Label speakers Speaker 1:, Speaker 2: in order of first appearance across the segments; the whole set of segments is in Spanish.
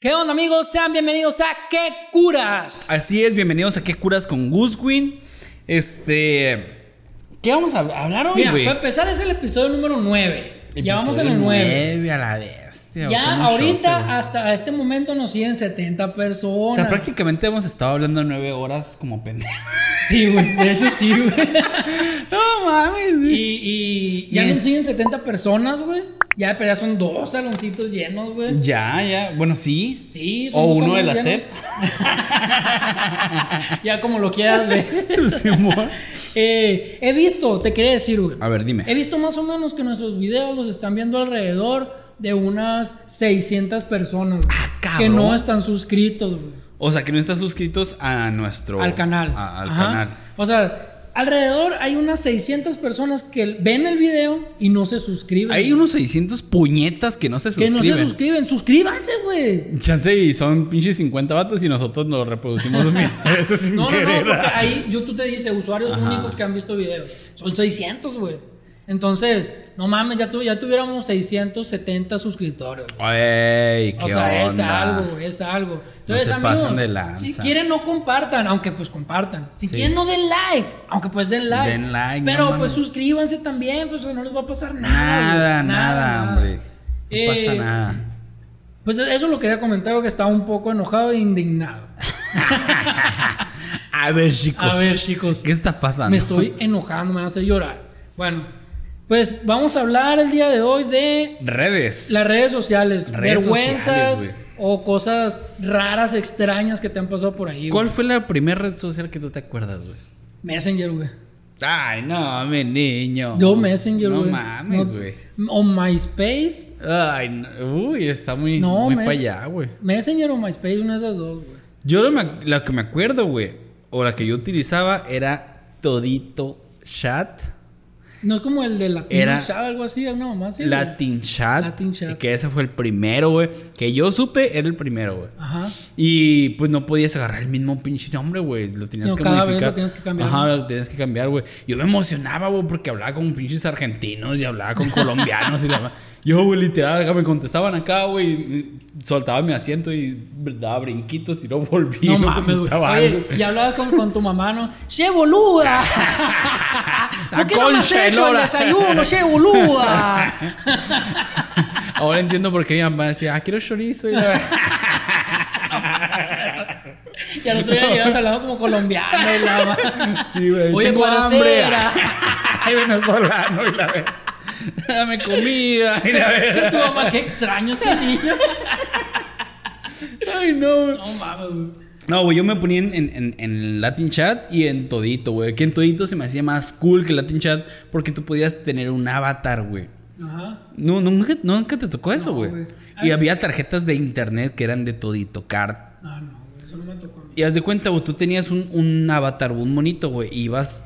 Speaker 1: ¿Qué onda amigos? Sean bienvenidos a ¿Qué curas?
Speaker 2: Así es, bienvenidos a ¿Qué curas con Guswin? Este... ¿Qué vamos a hablar hoy,
Speaker 1: Mira,
Speaker 2: güey?
Speaker 1: para empezar es el episodio número 9. Ya vamos en el 9.
Speaker 2: 9 a la bestia.
Speaker 1: Ya ahorita hasta este momento nos siguen 70
Speaker 2: O
Speaker 1: personas.
Speaker 2: sea, prácticamente hemos estado hablando 9 horas como pendejos.
Speaker 1: Sí, güey. De hecho sí, güey.
Speaker 2: no mames,
Speaker 1: Y,
Speaker 2: güey.
Speaker 1: y ya nos siguen 70 personas, güey. Ya, pero ya son dos saloncitos llenos, güey.
Speaker 2: Ya, ya. Bueno, sí.
Speaker 1: Sí, son
Speaker 2: O
Speaker 1: dos
Speaker 2: uno de la SEP.
Speaker 1: ya como lo quieras ver.
Speaker 2: Simón.
Speaker 1: Eh, he visto, te quería decir, güey.
Speaker 2: A ver, dime.
Speaker 1: He visto más o menos que nuestros videos los están viendo alrededor de unas 600 personas güey,
Speaker 2: Ah, cabrón.
Speaker 1: que no están suscritos güey,
Speaker 2: O sea, que no están suscritos a nuestro...
Speaker 1: al canal.
Speaker 2: a- al
Speaker 1: Ajá.
Speaker 2: canal.
Speaker 1: O sea, alrededor hay unas 600 personas que ven el video y no se suscriben.
Speaker 2: Hay unos 600 puñetas que no se
Speaker 1: que
Speaker 2: suscriben.
Speaker 1: no se suscriben. Suscríbanse, güey.
Speaker 2: Chance y son pinches 50 vatos y nosotros nos reproducimos mil veces sin
Speaker 1: No, no, no, porque ahí YouTube te dice usuarios
Speaker 2: Ajá.
Speaker 1: únicos que han visto videos. Son 600, güey. Entonces, no mames, ya, tu- ya tuviéramos 670 suscriptores. güey.
Speaker 2: Ey, qué
Speaker 1: O sea, es algo, es algo. Entonces,
Speaker 2: se
Speaker 1: amigos,
Speaker 2: de lanza.
Speaker 1: si quieren no compartan, aunque pues compartan. Si
Speaker 2: Sí.
Speaker 1: quieren no den like, aunque pues den like.
Speaker 2: Den like,
Speaker 1: Pero
Speaker 2: no
Speaker 1: pues suscríbanse también, pues no les va a pasar nada.
Speaker 2: Nada,
Speaker 1: güey.
Speaker 2: nada, hombre. No
Speaker 1: Eh,
Speaker 2: pasa nada.
Speaker 1: Pues eso lo quería comentar, que estaba un poco enojado e indignado.
Speaker 2: A ver, chicos.
Speaker 1: A ver, chicos.
Speaker 2: ¿Qué está pasando?
Speaker 1: Me estoy enojando, me van a hacer llorar. Bueno, pues vamos a hablar el día de hoy de
Speaker 2: Redes.
Speaker 1: las redes sociales,
Speaker 2: Redes
Speaker 1: vergüenzas
Speaker 2: sociales,
Speaker 1: o cosas raras, extrañas que te han pasado por ahí.
Speaker 2: ¿Cuál fue la primera red social que tú te acuerdas, güey?
Speaker 1: Messenger, güey.
Speaker 2: Ay, no, mi niño.
Speaker 1: Yo Messenger,
Speaker 2: No
Speaker 1: güey.
Speaker 2: mames,
Speaker 1: No-
Speaker 2: güey.
Speaker 1: O MySpace.
Speaker 2: Ay, no. uy, está muy,
Speaker 1: No,
Speaker 2: muy para allá, güey.
Speaker 1: Messenger o MySpace, una de esas dos, güey.
Speaker 2: Yo lo, la que me acuerdo, güey, o la que yo utilizaba era Todito Chat.
Speaker 1: No es como el de la
Speaker 2: Era-
Speaker 1: Chat, algo así, una mamá así.
Speaker 2: Latin Chat.
Speaker 1: Latin Chat.
Speaker 2: y Que ese fue el primero, güey. Que yo supe, era el primero, güey.
Speaker 1: Ajá.
Speaker 2: Y pues no podías agarrar el mismo pinche nombre, güey. Lo tenías
Speaker 1: No,
Speaker 2: que
Speaker 1: cada vez
Speaker 2: modificar.
Speaker 1: lo tienes que cambiar,
Speaker 2: Ajá, lo tenías que cambiar, güey. Yo me emocionaba, güey, porque hablaba con pinches argentinos y hablaba con colombianos y la Yo, güey, literal, acá me contestaban acá, güey. Soltaba mi asiento y daba brinquitos y no volvía.
Speaker 1: No
Speaker 2: me
Speaker 1: mames, güey.
Speaker 2: contestaba
Speaker 1: Oye,
Speaker 2: algo.
Speaker 1: y hablabas con, con tu mamá, ¿no? ¡Che boluda! ¿Por qué no me hecho el desayuno, che boluda?
Speaker 2: Ahora entiendo por qué mi mamá decía, ah, quiero chorizo. Y la-
Speaker 1: y al otro día llegas hablando como colombiano y la
Speaker 2: Sí, güey.
Speaker 1: Oye,
Speaker 2: tengo
Speaker 1: ¿cuál
Speaker 2: hambre. Ay, venezolano. Y la ve- Dame comida. Y la ve-
Speaker 1: Tu mamá, qué extraño este niño.
Speaker 2: Ay, no.
Speaker 1: No mames, güey.
Speaker 2: No, güey, yo me ponía en, en, en- Latin Chat y en Todito, güey. Que en Todito se me hacía más cool que Latin Chat porque tú podías tener un avatar, güey.
Speaker 1: Ajá.
Speaker 2: No, nunca, nunca te tocó eso, güey. y había tarjetas de internet que eran de Todito Card.
Speaker 1: Ah, no, güey, eso no me tocó a mí.
Speaker 2: Y haz de cuenta, güey, tú tenías un, un avatar, un monito, güey, y ibas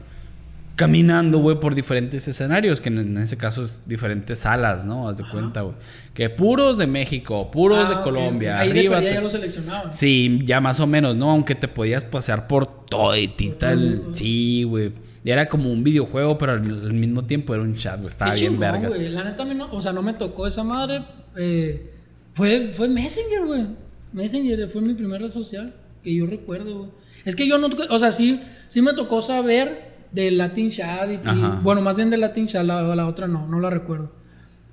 Speaker 2: caminando, güey, por diferentes escenarios, que en, ese caso es diferentes salas, ¿no? Haz de cuenta, güey. Que puros de México, puros
Speaker 1: Ah,
Speaker 2: de
Speaker 1: ok,
Speaker 2: Colombia,
Speaker 1: ok. Ahí
Speaker 2: arriba. te-
Speaker 1: ya lo seleccionaban.
Speaker 2: Sí, ya más o menos, ¿no? Aunque te podías pasear por toditita el... Sí, güey. Era como un videojuego, pero al, mismo tiempo era un chat, güey. Estaba
Speaker 1: Qué
Speaker 2: bien
Speaker 1: chingón,
Speaker 2: vergas.
Speaker 1: La neta, no, o sea, no me tocó esa madre. eh, fue, fue Messenger, güey. Messenger fue mi primera red social que yo recuerdo, güey. Es que yo no, o sea, sí, sí me tocó saber de Latin Chat y, y- bueno, más bien de Latin Chat, la, la otra no, no la recuerdo.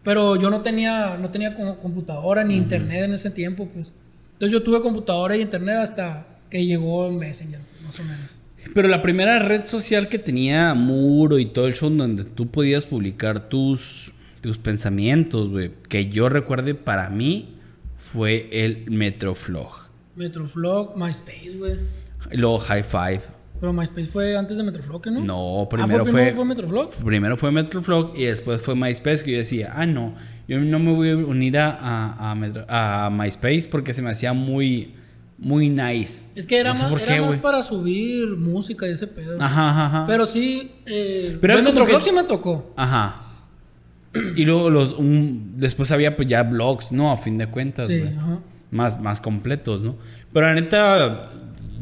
Speaker 1: Pero yo no tenía, no tenía como computadora ni internet en ese tiempo, pues. Entonces yo tuve computadora y internet hasta que llegó Messenger, más o menos.
Speaker 2: Pero la primera red social que tenía muro y todo el show donde tú podías publicar tus, tus pensamientos, güey, que yo recuerde para mí fue el Metroflog.
Speaker 1: Metroflog, MySpace, güey.
Speaker 2: Luego High Five.
Speaker 1: Pero MySpace fue antes de Metroflog, ¿no?
Speaker 2: No,
Speaker 1: Ah,
Speaker 2: primero
Speaker 1: ¿fue,
Speaker 2: fue,
Speaker 1: primero fue Metroflog?
Speaker 2: Primero fue Metroflog y después fue MySpace que yo decía, ah, no, yo no me voy a unir a, a, a Metro- a MySpace porque se me hacía muy, muy nice.
Speaker 1: Es que era
Speaker 2: No sé
Speaker 1: más,
Speaker 2: por
Speaker 1: era
Speaker 2: qué,
Speaker 1: más
Speaker 2: güey.
Speaker 1: para subir música y ese pedo.
Speaker 2: Ajá, ajá, ajá.
Speaker 1: Pero sí, eh,
Speaker 2: Pero
Speaker 1: pues Metroflog
Speaker 2: que-
Speaker 1: sí me tocó.
Speaker 2: Ajá. Y luego los un- después había pues ya blogs, ¿no? A fin de cuentas,
Speaker 1: Sí, ajá.
Speaker 2: Más, más completos, ¿no? Pero la neta,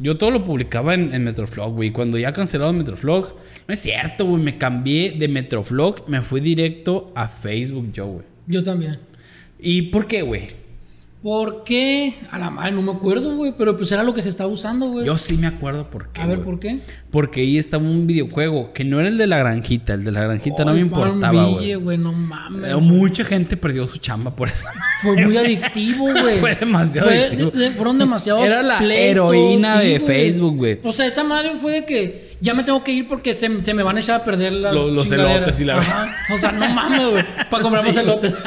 Speaker 2: yo todo lo publicaba en, en Metroflog, güey. Cuando ya cancelaron Metroflog, no es cierto, güey. Me cambié de Metroflog, me fui directo a Facebook yo, güey.
Speaker 1: Yo también.
Speaker 2: ¿Y por qué, güey?
Speaker 1: ¿Por qué? A la madre, no me acuerdo, güey. Pero pues era lo que se estaba usando, güey.
Speaker 2: Yo sí me acuerdo por qué.
Speaker 1: A ver. ¿por qué?
Speaker 2: Porque ahí estaba un videojuego que no era el de la granjita. El de la granjita no me importaba, güey.
Speaker 1: No mames.
Speaker 2: Eh. Mucha gente perdió su chamba por eso.
Speaker 1: Fue muy adictivo, güey.
Speaker 2: Fue demasiado
Speaker 1: Fue-
Speaker 2: adictivo.
Speaker 1: de- fueron demasiados
Speaker 2: Era la
Speaker 1: pleitos,
Speaker 2: heroína
Speaker 1: sí,
Speaker 2: de. Facebook, güey.
Speaker 1: O sea, esa madre fue de que ya me tengo que ir porque se, se me van a echar a perder la
Speaker 2: Los- los elotes y la-
Speaker 1: Ajá. O sea, no mames, güey. Para comprar más
Speaker 2: Sí,
Speaker 1: elotes.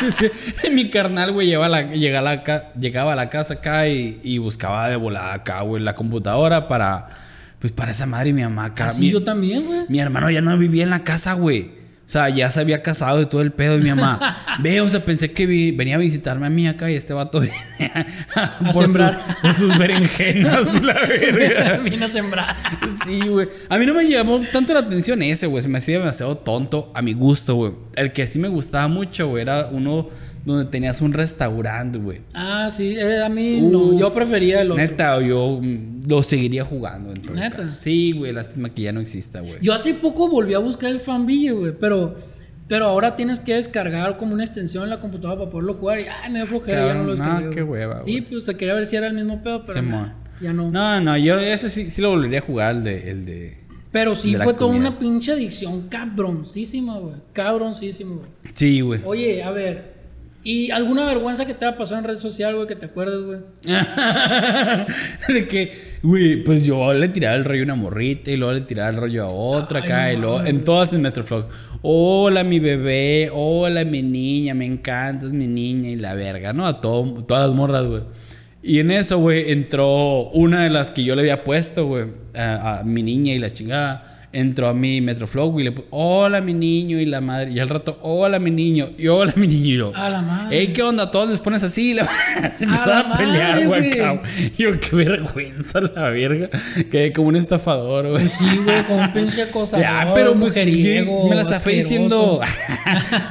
Speaker 2: Sí, sí. Mi carnal, güey, llegaba la, llegaba a la, ca- llegaba a la casa acá y, y buscaba de volada acá, güey, la computadora para, pues para esa madre y mi mamá acá.
Speaker 1: Así
Speaker 2: mi,
Speaker 1: yo también, güey.
Speaker 2: mi hermano ya no vivía en la casa, güey. O sea, ya se había casado y todo el pedo. Y mi mamá, ve, o sea, pensé que vi- venía a visitarme a mí acá y este vato viene a, por,
Speaker 1: sembrar.
Speaker 2: sus, por sus berenjenas y la verga.
Speaker 1: Vine a sembrar.
Speaker 2: Sí, güey. A mí no me llamó tanto la atención ese, güey. Se me hacía demasiado tonto a mi gusto, güey. El que sí me gustaba mucho, güey, era uno donde tenías un restaurante, güey.
Speaker 1: Ah, sí. eh, a mí no. Yo prefería el otro.
Speaker 2: Neta, yo mm, lo seguiría jugando en todo
Speaker 1: ¿Neta?
Speaker 2: caso. Sí, güey, lástima que ya no exista, güey.
Speaker 1: Yo hace poco volví a buscar el fanville, güey. Pero, pero ahora tienes que descargar como una extensión en la computadora para poderlo jugar. Y ay, me dio flojera, ya no lo
Speaker 2: no,
Speaker 1: descargué.
Speaker 2: qué
Speaker 1: güey.
Speaker 2: hueva,
Speaker 1: Sí, pues te quería ver si era el mismo pedo, pero. Nah, ya no.
Speaker 2: No, no, yo ese sí, sí lo volvería a jugar, el de... El de...
Speaker 1: Pero sí
Speaker 2: de
Speaker 1: fue toda una pinche adicción cabroncísima, güey. Cabroncísima, güey.
Speaker 2: Sí, güey.
Speaker 1: Oye, a ver. ¿Y alguna vergüenza que te haya pasado en red social, güey, que te acuerdes, güey?
Speaker 2: de que, güey, pues yo le tiraba el rollo a una morrita y luego le tiraba el rollo a otra
Speaker 1: Ay,
Speaker 2: acá y luego en todas en Metroflog. Hola mi bebé, hola mi niña, me encantas mi niña y la verga, ¿no? A todo, todas las morras, güey. Y en eso, güey, entró una de las que yo le había puesto, güey, a, a mi niña y la chingada. Entró a mi Metroflog, güey, y le puso, hola mi niño y la madre. Y al rato, hola mi niño y hola mi niño. Y yo,
Speaker 1: A la madre.
Speaker 2: Ey, ¿qué onda? Todos les pones así. y la- Se
Speaker 1: A
Speaker 2: empezaron a, pelear, güey. Yo, qué vergüenza la verga. Quedé como un estafador, güey.
Speaker 1: Pues sí, güey, con un pinche cosa.
Speaker 2: Ya, pero pues yo me la zafé diciendo.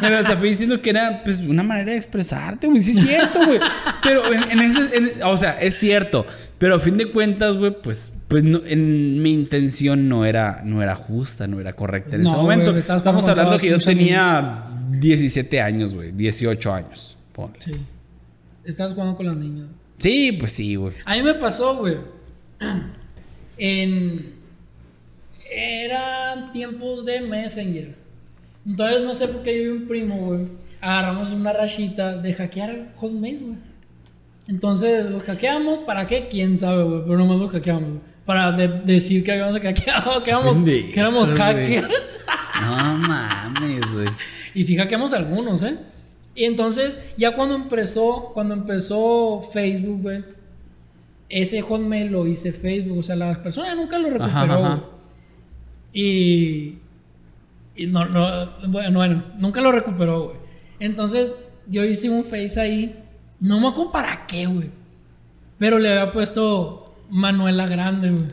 Speaker 2: me la zafé diciendo que era pues una manera de expresarte, güey. Sí, es cierto, güey. Pero en, en ese. en- o sea, es cierto. Pero a fin de cuentas, güey, pues. Pues no- en mi intención no era, no era justa, no era correcta en
Speaker 1: No,
Speaker 2: ese momento.
Speaker 1: estabas
Speaker 2: Estamos hablando que yo tenía 17 años, güey. 18 años. ponle.
Speaker 1: Sí. Estás jugando con las niñas.
Speaker 2: Sí, pues sí, güey.
Speaker 1: A mí me pasó, güey. En. Eran tiempos de Messenger. Entonces, no sé por qué yo y un primo, güey. Agarramos una rachita de hackear Hotmail, güey. Entonces, los hackeamos. ¿Para qué? Quién sabe, güey. Pero nomás los hackeamos, güey. Para de- decir que habíamos hackeado, que éramos, que éramos hackers.
Speaker 2: No mames, güey.
Speaker 1: Y sí hackeamos algunos, ¿eh? Y entonces, ya cuando empezó, cuando empezó Facebook, güey, ese Hotmail lo hice Facebook. O sea, las personas nunca lo recuperó.
Speaker 2: Ajá, ajá.
Speaker 1: güey. Y. Y no, no, bueno, bueno, nunca lo recuperó, güey. Entonces, yo hice un Face ahí. No me acuerdo para qué, güey. Pero le había puesto Manuela Grande, güey.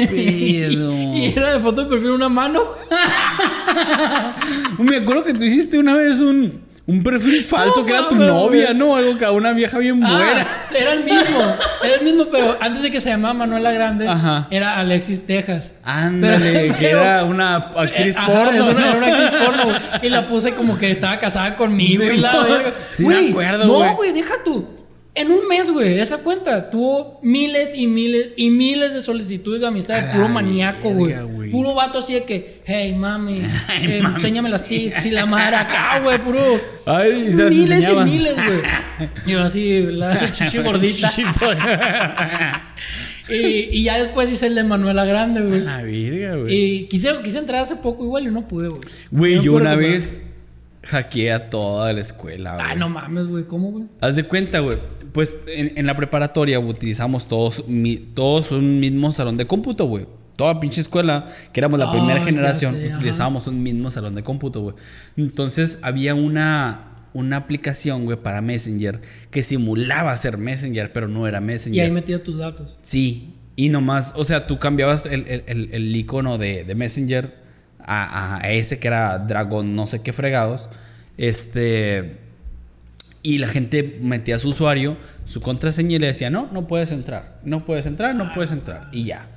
Speaker 2: pedo?
Speaker 1: y era de foto de perfil una mano.
Speaker 2: Me acuerdo que tú hiciste una vez un, un perfil falso
Speaker 1: No
Speaker 2: que era tu novia,
Speaker 1: güey.
Speaker 2: ¿no? Algo que una vieja bien
Speaker 1: Ah,
Speaker 2: buena.
Speaker 1: era el mismo, era el mismo, pero antes de que se llamara Manuela Grande,
Speaker 2: Ajá.
Speaker 1: era Alexis Texas.
Speaker 2: Ándale,
Speaker 1: Pero-
Speaker 2: que era una actriz
Speaker 1: Eh, ajá,
Speaker 2: porno.
Speaker 1: es una-
Speaker 2: ¿no?
Speaker 1: Era una actriz porno, güey. Y la puse como que estaba casada conmigo
Speaker 2: Sí,
Speaker 1: y la verga.
Speaker 2: sí me
Speaker 1: Güey,
Speaker 2: acuerdo, güey.
Speaker 1: No, güey, deja tú. En un mes, güey, esa cuenta tuvo miles y miles y miles de solicitudes de amistad de puro maníaco, güey. Puro vato así de que, hey, mami,
Speaker 2: Ay,
Speaker 1: eh,
Speaker 2: mami.
Speaker 1: enséñame las tips y la madre acá, güey, puro.
Speaker 2: Ay, y se
Speaker 1: miles y miles, güey. Y yo así, la chichi gordita. y, y ya después hice el de Manuela Grande, güey.
Speaker 2: La verga, güey.
Speaker 1: Y quise, quise entrar hace poco igual y no pude, güey.
Speaker 2: Güey,
Speaker 1: No
Speaker 2: yo una vez hackeé a toda la escuela, güey.
Speaker 1: Ay, no mames, güey. ¿Cómo, güey?
Speaker 2: Haz de cuenta, güey. Pues en, en la preparatoria utilizamos todos, mi- todos un mismo salón de cómputo, güey. Toda pinche escuela, que éramos la
Speaker 1: Ah,
Speaker 2: primera generación,
Speaker 1: sé, ajá.
Speaker 2: utilizábamos un mismo salón de cómputo, güey. Entonces había una, una aplicación, güey, para Messenger que simulaba ser Messenger, pero no era
Speaker 1: Y
Speaker 2: Messenger.
Speaker 1: ahí metía tus datos.
Speaker 2: Sí, y nomás, o sea, tú cambiabas el, el, el- el icono de, de Messenger a, a ese que era Dragon, no sé qué fregados. Este. Y la gente metía su usuario, su contraseña y le decía, no, no puedes entrar, no puedes entrar, no puedes entrar. Y ya.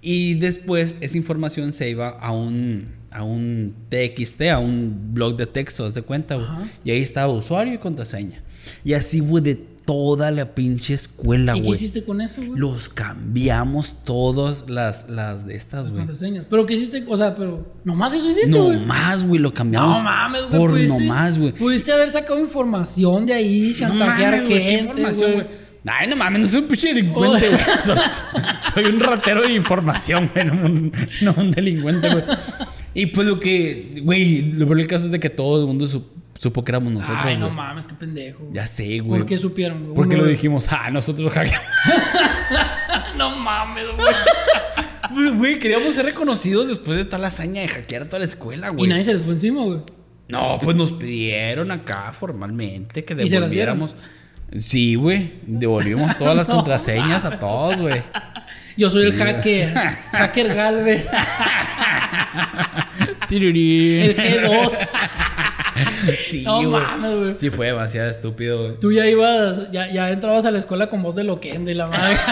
Speaker 2: Y después esa información se iba a un, a un TXT, a un blog de texto, haz de cuenta. Y ahí estaba usuario y contraseña. Y así, güey, de toda la pinche escuela,
Speaker 1: ¿Y qué
Speaker 2: güey.
Speaker 1: hiciste con eso, güey?
Speaker 2: Los cambiamos todas las, las de estas, güey.
Speaker 1: Pero ¿qué hiciste? O sea, pero nomás eso hiciste,
Speaker 2: No
Speaker 1: güey.
Speaker 2: más, güey, lo cambiamos.
Speaker 1: No mames, güey.
Speaker 2: Por
Speaker 1: pudiste-
Speaker 2: no más, güey.
Speaker 1: Pudiste haber sacado información de ahí,
Speaker 2: No
Speaker 1: chantajear
Speaker 2: mames, güey, qué
Speaker 1: gente,
Speaker 2: información,
Speaker 1: güey.
Speaker 2: güey. Ay, no mames, no soy un pinche delincuente, güey. Soy, soy un ratero de información, güey. No un, no un delincuente, güey. Y pues lo que, güey, lo peor del caso es de que todo el mundo supo que éramos nosotros,
Speaker 1: Ay, no mames, qué pendejo.
Speaker 2: Ya sé, güey.
Speaker 1: ¿Por qué supieron, güey?
Speaker 2: Porque
Speaker 1: Uno-
Speaker 2: lo dijimos, ah, nosotros hackeamos.
Speaker 1: No mames, güey.
Speaker 2: Güey, queríamos ser reconocidos después de tal hazaña de hackear a toda la escuela,
Speaker 1: Y
Speaker 2: güey.
Speaker 1: nadie se les fue encima, güey.
Speaker 2: No, pues nos pidieron acá formalmente que
Speaker 1: ¿Y
Speaker 2: devolviéramos. Sí, güey. Devolvimos todas las
Speaker 1: No
Speaker 2: contraseñas a todos, güey.
Speaker 1: Yo soy el hacker. hacker Galvez. El G2.
Speaker 2: Sí,
Speaker 1: No
Speaker 2: güey.
Speaker 1: mames, güey.
Speaker 2: Sí, fue demasiado estúpido, güey.
Speaker 1: Tú ya ibas, ya, ya entrabas a la escuela con voz de loquendo y la madre.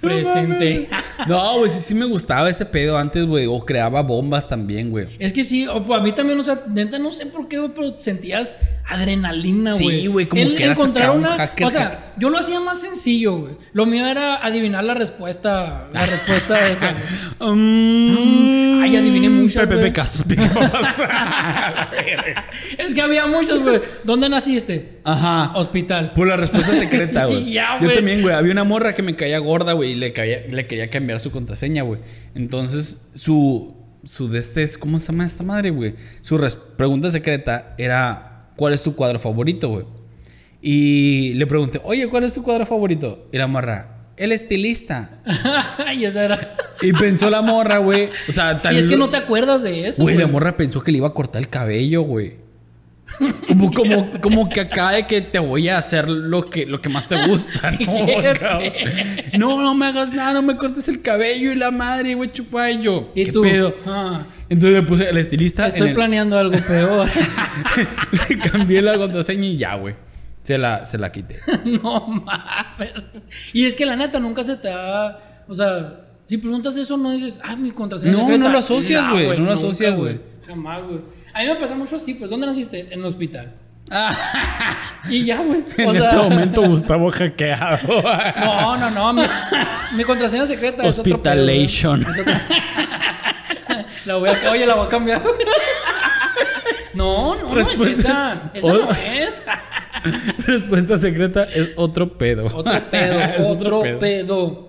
Speaker 1: Presente.
Speaker 2: No, güey, sí, sí me gustaba ese pedo antes, güey. O creaba bombas también, güey.
Speaker 1: Es que sí, o, pues, a mí también, o sea, neta, no sé por qué, güey, pero sentías adrenalina,
Speaker 2: Sí,
Speaker 1: güey.
Speaker 2: güey, como
Speaker 1: El
Speaker 2: que
Speaker 1: encontrar una,
Speaker 2: hacker,
Speaker 1: O sea, yo lo hacía más sencillo, güey. Lo mío era adivinar la respuesta, la respuesta de esa. güey.
Speaker 2: Mm,
Speaker 1: Ay, adiviné muchas,
Speaker 2: Pepe
Speaker 1: güey. Es que había muchos, güey. ¿Dónde naciste?
Speaker 2: Ajá.
Speaker 1: Hospital.
Speaker 2: Por la respuesta secreta, güey. Yo
Speaker 1: güey.
Speaker 2: también, güey. Había una morra que me caía gorda, güey, y le, caía- le quería cambiar su contraseña, güey. Entonces, su. Su de este es. ¿Cómo se llama esta madre, güey? Su pregunta secreta era: ¿Cuál es tu cuadro favorito, güey? Y le pregunté, oye, ¿cuál es tu cuadro favorito? Y la morra, el estilista.
Speaker 1: y esa era.
Speaker 2: Y pensó la morra, güey. O sea, tal
Speaker 1: Y es que no te acuerdas de eso.
Speaker 2: Güey, la morra pensó que le iba a cortar el cabello, güey. Como, como, como que acá de que te voy a hacer lo que, lo que más te gusta, ¿no? No, no me hagas nada, no me cortes el cabello y la madre, güey, chupa y yo.
Speaker 1: Y
Speaker 2: ¿Qué
Speaker 1: tú.
Speaker 2: pedo?
Speaker 1: Ah,
Speaker 2: Entonces le puse el estilista.
Speaker 1: estoy
Speaker 2: el-
Speaker 1: planeando algo peor.
Speaker 2: le cambié la contraseña y ya, güey. Se la, se la quité.
Speaker 1: no mames. Y es que la neta nunca se te da. O sea, si preguntas eso, no dices, ah, mi contraseña.
Speaker 2: No,
Speaker 1: secreta".
Speaker 2: no lo asocias,
Speaker 1: No,
Speaker 2: güey, no lo asocias, güey.
Speaker 1: Jamás, güey. A mí me pasa mucho así, pues, ¿dónde naciste? En el hospital. Y ya, güey.
Speaker 2: en
Speaker 1: sea,
Speaker 2: este momento, Gustavo hackeado.
Speaker 1: No, no, no. Mi, mi contraseña secreta es otro pedo, güey.
Speaker 2: Hospitalation.
Speaker 1: Es otro- La voy a, oye, la voy a cambiar. No, no, no es
Speaker 2: Respuesta-
Speaker 1: esa. Esa
Speaker 2: O-
Speaker 1: no es.
Speaker 2: Respuesta secreta es otro pedo.
Speaker 1: Otro pedo,
Speaker 2: Es
Speaker 1: otro pedo.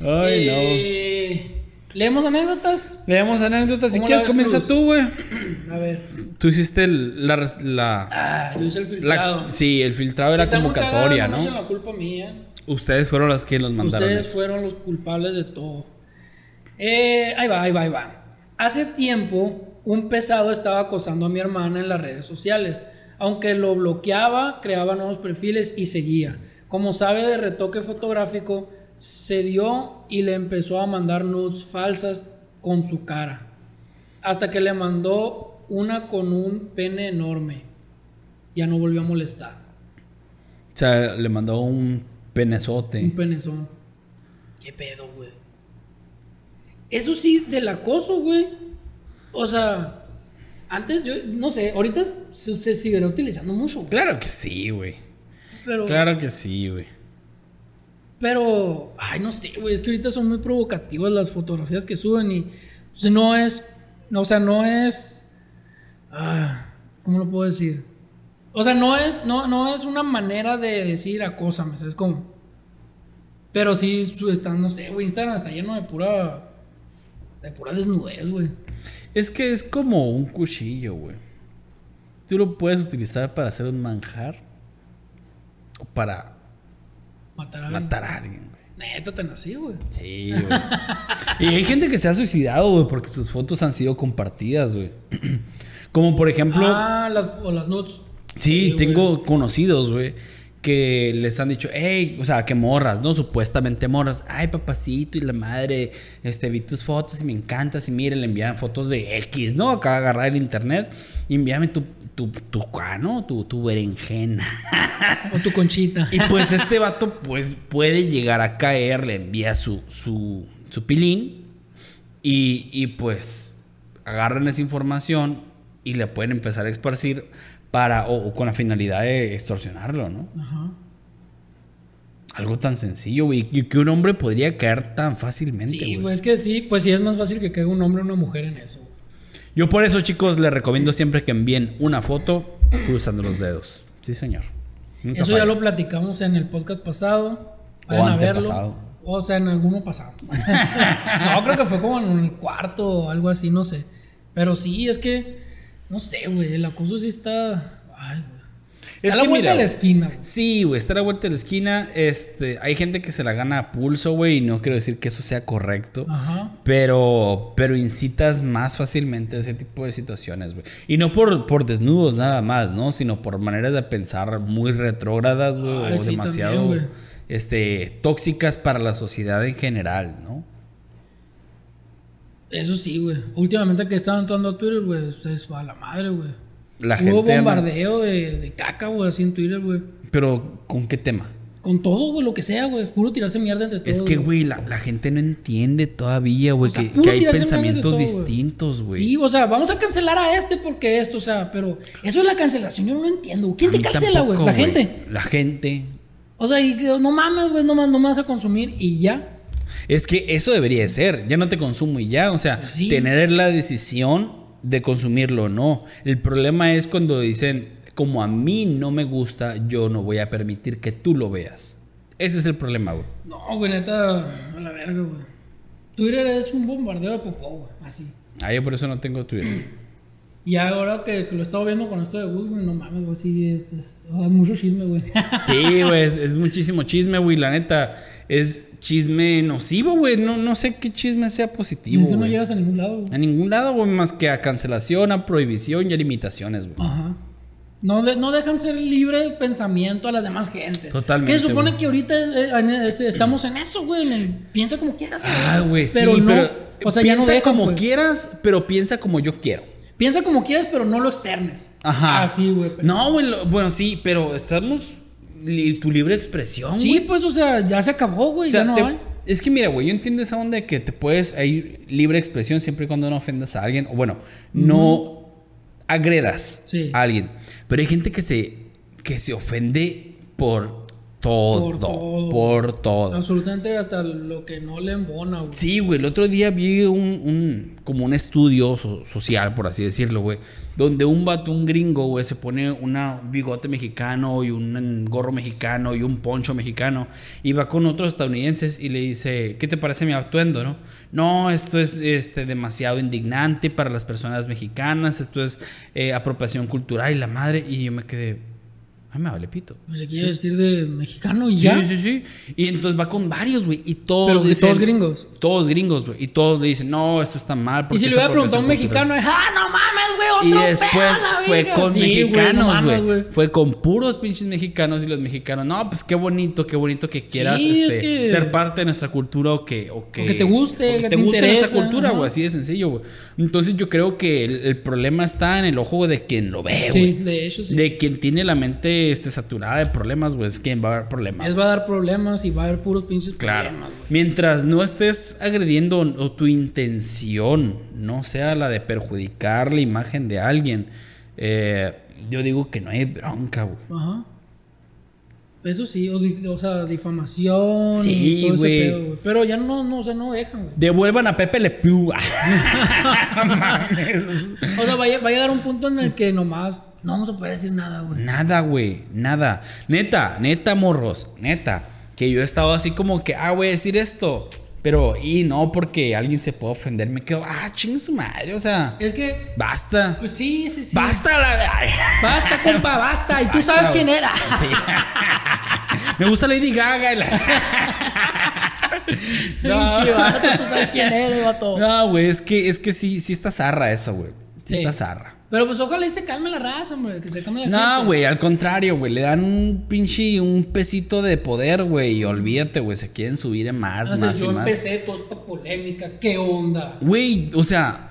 Speaker 2: Ay, no.
Speaker 1: Eh, ¿Leemos anécdotas?
Speaker 2: Leemos anécdotas. Si
Speaker 1: ¿Cómo
Speaker 2: quieres, comienza
Speaker 1: Cruz?
Speaker 2: tú, güey.
Speaker 1: A ver.
Speaker 2: Tú hiciste el- la,
Speaker 1: Ah, yo hice el
Speaker 2: la-
Speaker 1: filtrado.
Speaker 2: Sí, el filtrado de la convocatoria,
Speaker 1: cagado,
Speaker 2: ¿no?
Speaker 1: No echen la culpa mía.
Speaker 2: Ustedes fueron los que nos mandaron
Speaker 1: Ustedes
Speaker 2: eso.
Speaker 1: fueron los culpables de todo. Eh, ahí va, ahí va, ahí va. Hace tiempo, un pesado estaba acosando a mi hermana en las redes sociales. Aunque lo bloqueaba, creaba nuevos perfiles y seguía. Como sabe de retoque fotográfico, se dio y le empezó a mandar nudes falsas con su cara. Hasta que le mandó una con un pene enorme. Ya no volvió a molestar.
Speaker 2: O sea, le mandó un penezote.
Speaker 1: Un penezón. ¿Qué pedo, güey? Eso sí, del acoso, güey. O sea, antes yo, no sé, ahorita se, se seguirá utilizando mucho, güey.
Speaker 2: Claro que sí, güey.
Speaker 1: Pero,
Speaker 2: Claro que sí, güey.
Speaker 1: pero, ay, no sé, güey. Es que ahorita son muy provocativas las fotografías que suben y pues, no es, no, o sea, no es, ah, ¿cómo lo puedo decir? O sea, no es, no, no es una manera de decir acósame, ¿sabes cómo? Pero sí, su- está, no sé, güey, Instagram está lleno de pura, de pura desnudez, güey.
Speaker 2: Es que es como un cuchillo, güey. Tú lo puedes utilizar para hacer un manjar o para
Speaker 1: Matar a alguien.
Speaker 2: matar a alguien, güey.
Speaker 1: Neta, tan así, güey.
Speaker 2: Sí, güey. y hay gente que se ha suicidado, güey, porque sus fotos han sido compartidas, güey. Como por ejemplo,
Speaker 1: Ah, las, o las nudes.
Speaker 2: sí, tengo conocidos, güey, que les han dicho, hey, o sea, que morras, ¿no? Supuestamente morras, ay, papacito y la madre, este, vi tus fotos y me encantas y mire, le envían fotos de X, ¿no? Acaba de agarrar el internet y envíame tu, tu, tu, ¿no? Tu, tu berenjena.
Speaker 1: O tu conchita.
Speaker 2: Y pues este vato, pues, puede llegar a caer, le envía su, su, su pilín y, y pues agarran esa información y le pueden empezar a esparcir para, o, o con la finalidad de extorsionarlo, ¿no?
Speaker 1: Ajá.
Speaker 2: Algo tan sencillo, güey, y que un hombre podría caer tan fácilmente,
Speaker 1: Sí,
Speaker 2: güey.
Speaker 1: güey, es que sí, pues sí es más fácil que caiga un hombre o una mujer en eso.
Speaker 2: Yo por eso, chicos, les recomiendo siempre que envíen una foto cruzando los dedos. Sí, señor. Nunca
Speaker 1: Eso ya lo platicamos en el podcast pasado.
Speaker 2: O
Speaker 1: Vayan a verlo. O sea, en alguno pasado. no, creo que fue como en el cuarto o algo así, no sé. Pero sí, es que, no sé, güey, el acoso sí está... Ay, güey. Está
Speaker 2: Es
Speaker 1: a la
Speaker 2: que
Speaker 1: vuelta
Speaker 2: mira,
Speaker 1: de la esquina, güey.
Speaker 2: Sí, güey, está a la vuelta de la esquina. Este, hay gente que se la gana a pulso, güey, y no quiero decir que eso sea correcto.
Speaker 1: Ajá.
Speaker 2: Pero, pero incitas más fácilmente a ese tipo de situaciones, güey. Y no por, por desnudos nada más, ¿no? Sino por maneras de pensar muy retrógradas, güey,
Speaker 1: Ay,
Speaker 2: o
Speaker 1: sí,
Speaker 2: demasiado
Speaker 1: también, güey.
Speaker 2: este, tóxicas para la sociedad en general, ¿no?
Speaker 1: Eso sí, güey. Últimamente que estaba entrando a Twitter, güey, es a la madre, güey.
Speaker 2: La
Speaker 1: Hubo
Speaker 2: gente.
Speaker 1: bombardeo de, de caca, güey, así en Twitter, güey.
Speaker 2: Pero, ¿con qué tema?
Speaker 1: Con todo, güey, lo que sea, güey. Puro tirarse mierda entre todos.
Speaker 2: Es que, güey, la, la gente no entiende todavía, güey,
Speaker 1: O sea,
Speaker 2: que, hay pensamientos
Speaker 1: todo,
Speaker 2: distintos, güey.
Speaker 1: Sí, o sea, vamos a cancelar a este porque esto, o sea, pero eso es la cancelación, yo no lo entiendo. ¿Quién te cancela, güey? La gente.
Speaker 2: La gente.
Speaker 1: O sea, y no mames, güey, no, más- no me vas a consumir y ya.
Speaker 2: Es que eso debería de ser. Ya no te consumo y ya. O sea,
Speaker 1: sí.
Speaker 2: tener la decisión de consumirlo o no. El problema es cuando dicen, como a mí no me gusta, yo no voy a permitir que tú lo veas. Ese es el problema, güey.
Speaker 1: No, güey, neta, a la verga, güey. Twitter es un bombardeo de popó, güey, así.
Speaker 2: Ah, yo por eso no tengo Twitter.
Speaker 1: Y ahora que, que lo he estado viendo con esto de Gus, güey, no mames, güey, sí, es, es sea, mucho chisme, güey.
Speaker 2: Sí, güey, es, es muchísimo chisme, güey. La neta, es chisme nocivo, güey. No, no sé qué chisme sea positivo.
Speaker 1: es que no llegas a ningún lado, güey.
Speaker 2: A ningún lado, güey, más que a cancelación, a prohibición y a limitaciones, güey.
Speaker 1: Ajá. No, de- no dejan ser libre el pensamiento a las demás gente.
Speaker 2: Totalmente,
Speaker 1: Que se supone que ahorita eh, estamos en eso, güey. piensa como quieras.
Speaker 2: Ah, güey, sí,
Speaker 1: pero
Speaker 2: pero,
Speaker 1: no. o sea, ya
Speaker 2: piensa
Speaker 1: no dejan,
Speaker 2: como
Speaker 1: pues.
Speaker 2: quieras, pero piensa como yo quiero.
Speaker 1: Piensa como quieras, pero no lo externes.
Speaker 2: Ajá.
Speaker 1: Así, güey.
Speaker 2: No, güey, bueno, sí, pero estamos li- tu libre expresión,
Speaker 1: Sí,
Speaker 2: güey.
Speaker 1: pues, o sea, ya se acabó, güey.
Speaker 2: O sea,
Speaker 1: ya no
Speaker 2: te-
Speaker 1: hay.
Speaker 2: es que mira, güey, yo entiendo esa onda de que te puedes hay libre expresión siempre y cuando no ofendas a alguien o bueno, no agredas
Speaker 1: Sí.
Speaker 2: a alguien. Pero hay gente que se que se ofende por todo,
Speaker 1: Por todo.
Speaker 2: por todo.
Speaker 1: Absolutamente hasta lo que no le embona, güey.
Speaker 2: Sí, güey, el otro día vi un, un- como un estudio so- social, por así decirlo, güey, donde un vato, un gringo, güey, se pone una, un bigote mexicano y un gorro mexicano y un poncho mexicano y va con otros estadounidenses y le dice, ¿qué te parece mi atuendo, no? No, esto es este, demasiado indignante para las personas mexicanas, esto es eh, apropiación cultural y la madre, y yo me quedé, ay, me vale pito.
Speaker 1: Pues se quiere vestir de mexicano y
Speaker 2: Sí,
Speaker 1: ya.
Speaker 2: sí, sí. Y entonces va con varios, güey. Y todos
Speaker 1: Pero
Speaker 2: dicen-
Speaker 1: todos gringos.
Speaker 2: Todos gringos, güey. Y todos le dicen, no, esto está mal.
Speaker 1: Y si le hubiera preguntado a un mexicano, es, ah, no mames, güey,
Speaker 2: cultural".
Speaker 1: otro
Speaker 2: Y después fue
Speaker 1: verga".
Speaker 2: con
Speaker 1: Sí, güey, no
Speaker 2: mexicanos, güey. Fue con puros pinches mexicanos y los mexicanos, no, pues qué bonito, qué bonito que quieras
Speaker 1: Sí, es
Speaker 2: este,
Speaker 1: que-
Speaker 2: ser parte de nuestra cultura o que... O que,
Speaker 1: O que te guste,
Speaker 2: o que
Speaker 1: que
Speaker 2: te
Speaker 1: te
Speaker 2: guste nuestra
Speaker 1: interesa,
Speaker 2: cultura,
Speaker 1: ajá.
Speaker 2: güey. Así de sencillo, güey. Entonces yo creo que el, el problema está en el ojo de quien lo ve,
Speaker 1: Sí,
Speaker 2: güey.
Speaker 1: de hecho, sí.
Speaker 2: De quien tiene la mente este, saturada de problemas, güey. Es quien va a haber problemas.
Speaker 1: Les va a dar problemas y va a haber puros pinches
Speaker 2: Claro.
Speaker 1: problemas, güey.
Speaker 2: Mientras no estés agrediendo o tu intención no sea la de perjudicar la imagen de alguien, eh, yo digo que no hay bronca, güey.
Speaker 1: Ajá. Eso sí, o, sea, difamación
Speaker 2: Sí, güey.
Speaker 1: Pero ya no, no, o sea, no dejan, güey.
Speaker 2: Devuelvan a Pepe Le Pew.
Speaker 1: O sea, va a, va a llegar un punto en el que nomás no vamos a poder decir nada, güey.
Speaker 2: nada, güey, nada. Neta, neta, morros, neta. Que yo estaba así como que, ah, voy a decir esto. Pero, y no, porque alguien se puede ofender. Me quedo, ah, chingue su madre. O sea,
Speaker 1: Es que,
Speaker 2: basta.
Speaker 1: pues sí, sí, sí.
Speaker 2: Basta la. Ay.
Speaker 1: Basta, compa, basta. Y tú
Speaker 2: Basta,
Speaker 1: sabes quién era.
Speaker 2: Me gusta Lady Gaga.
Speaker 1: vato, tú sabes quién eres, vato.
Speaker 2: No, güey, es que, es que sí, sí está zarra eso, güey. Sí,
Speaker 1: Sí.
Speaker 2: está zarra.
Speaker 1: Pero pues ojalá y se calme la raza, hombre. Que se calme la
Speaker 2: No, güey, al contrario, güey. Le dan un pinche, un pesito de poder, güey. Y olvídate, güey. Se quieren subir en más,
Speaker 1: O sea,
Speaker 2: más y
Speaker 1: yo
Speaker 2: más.
Speaker 1: empecé toda esta polémica. ¿Qué onda?
Speaker 2: Güey, o sea,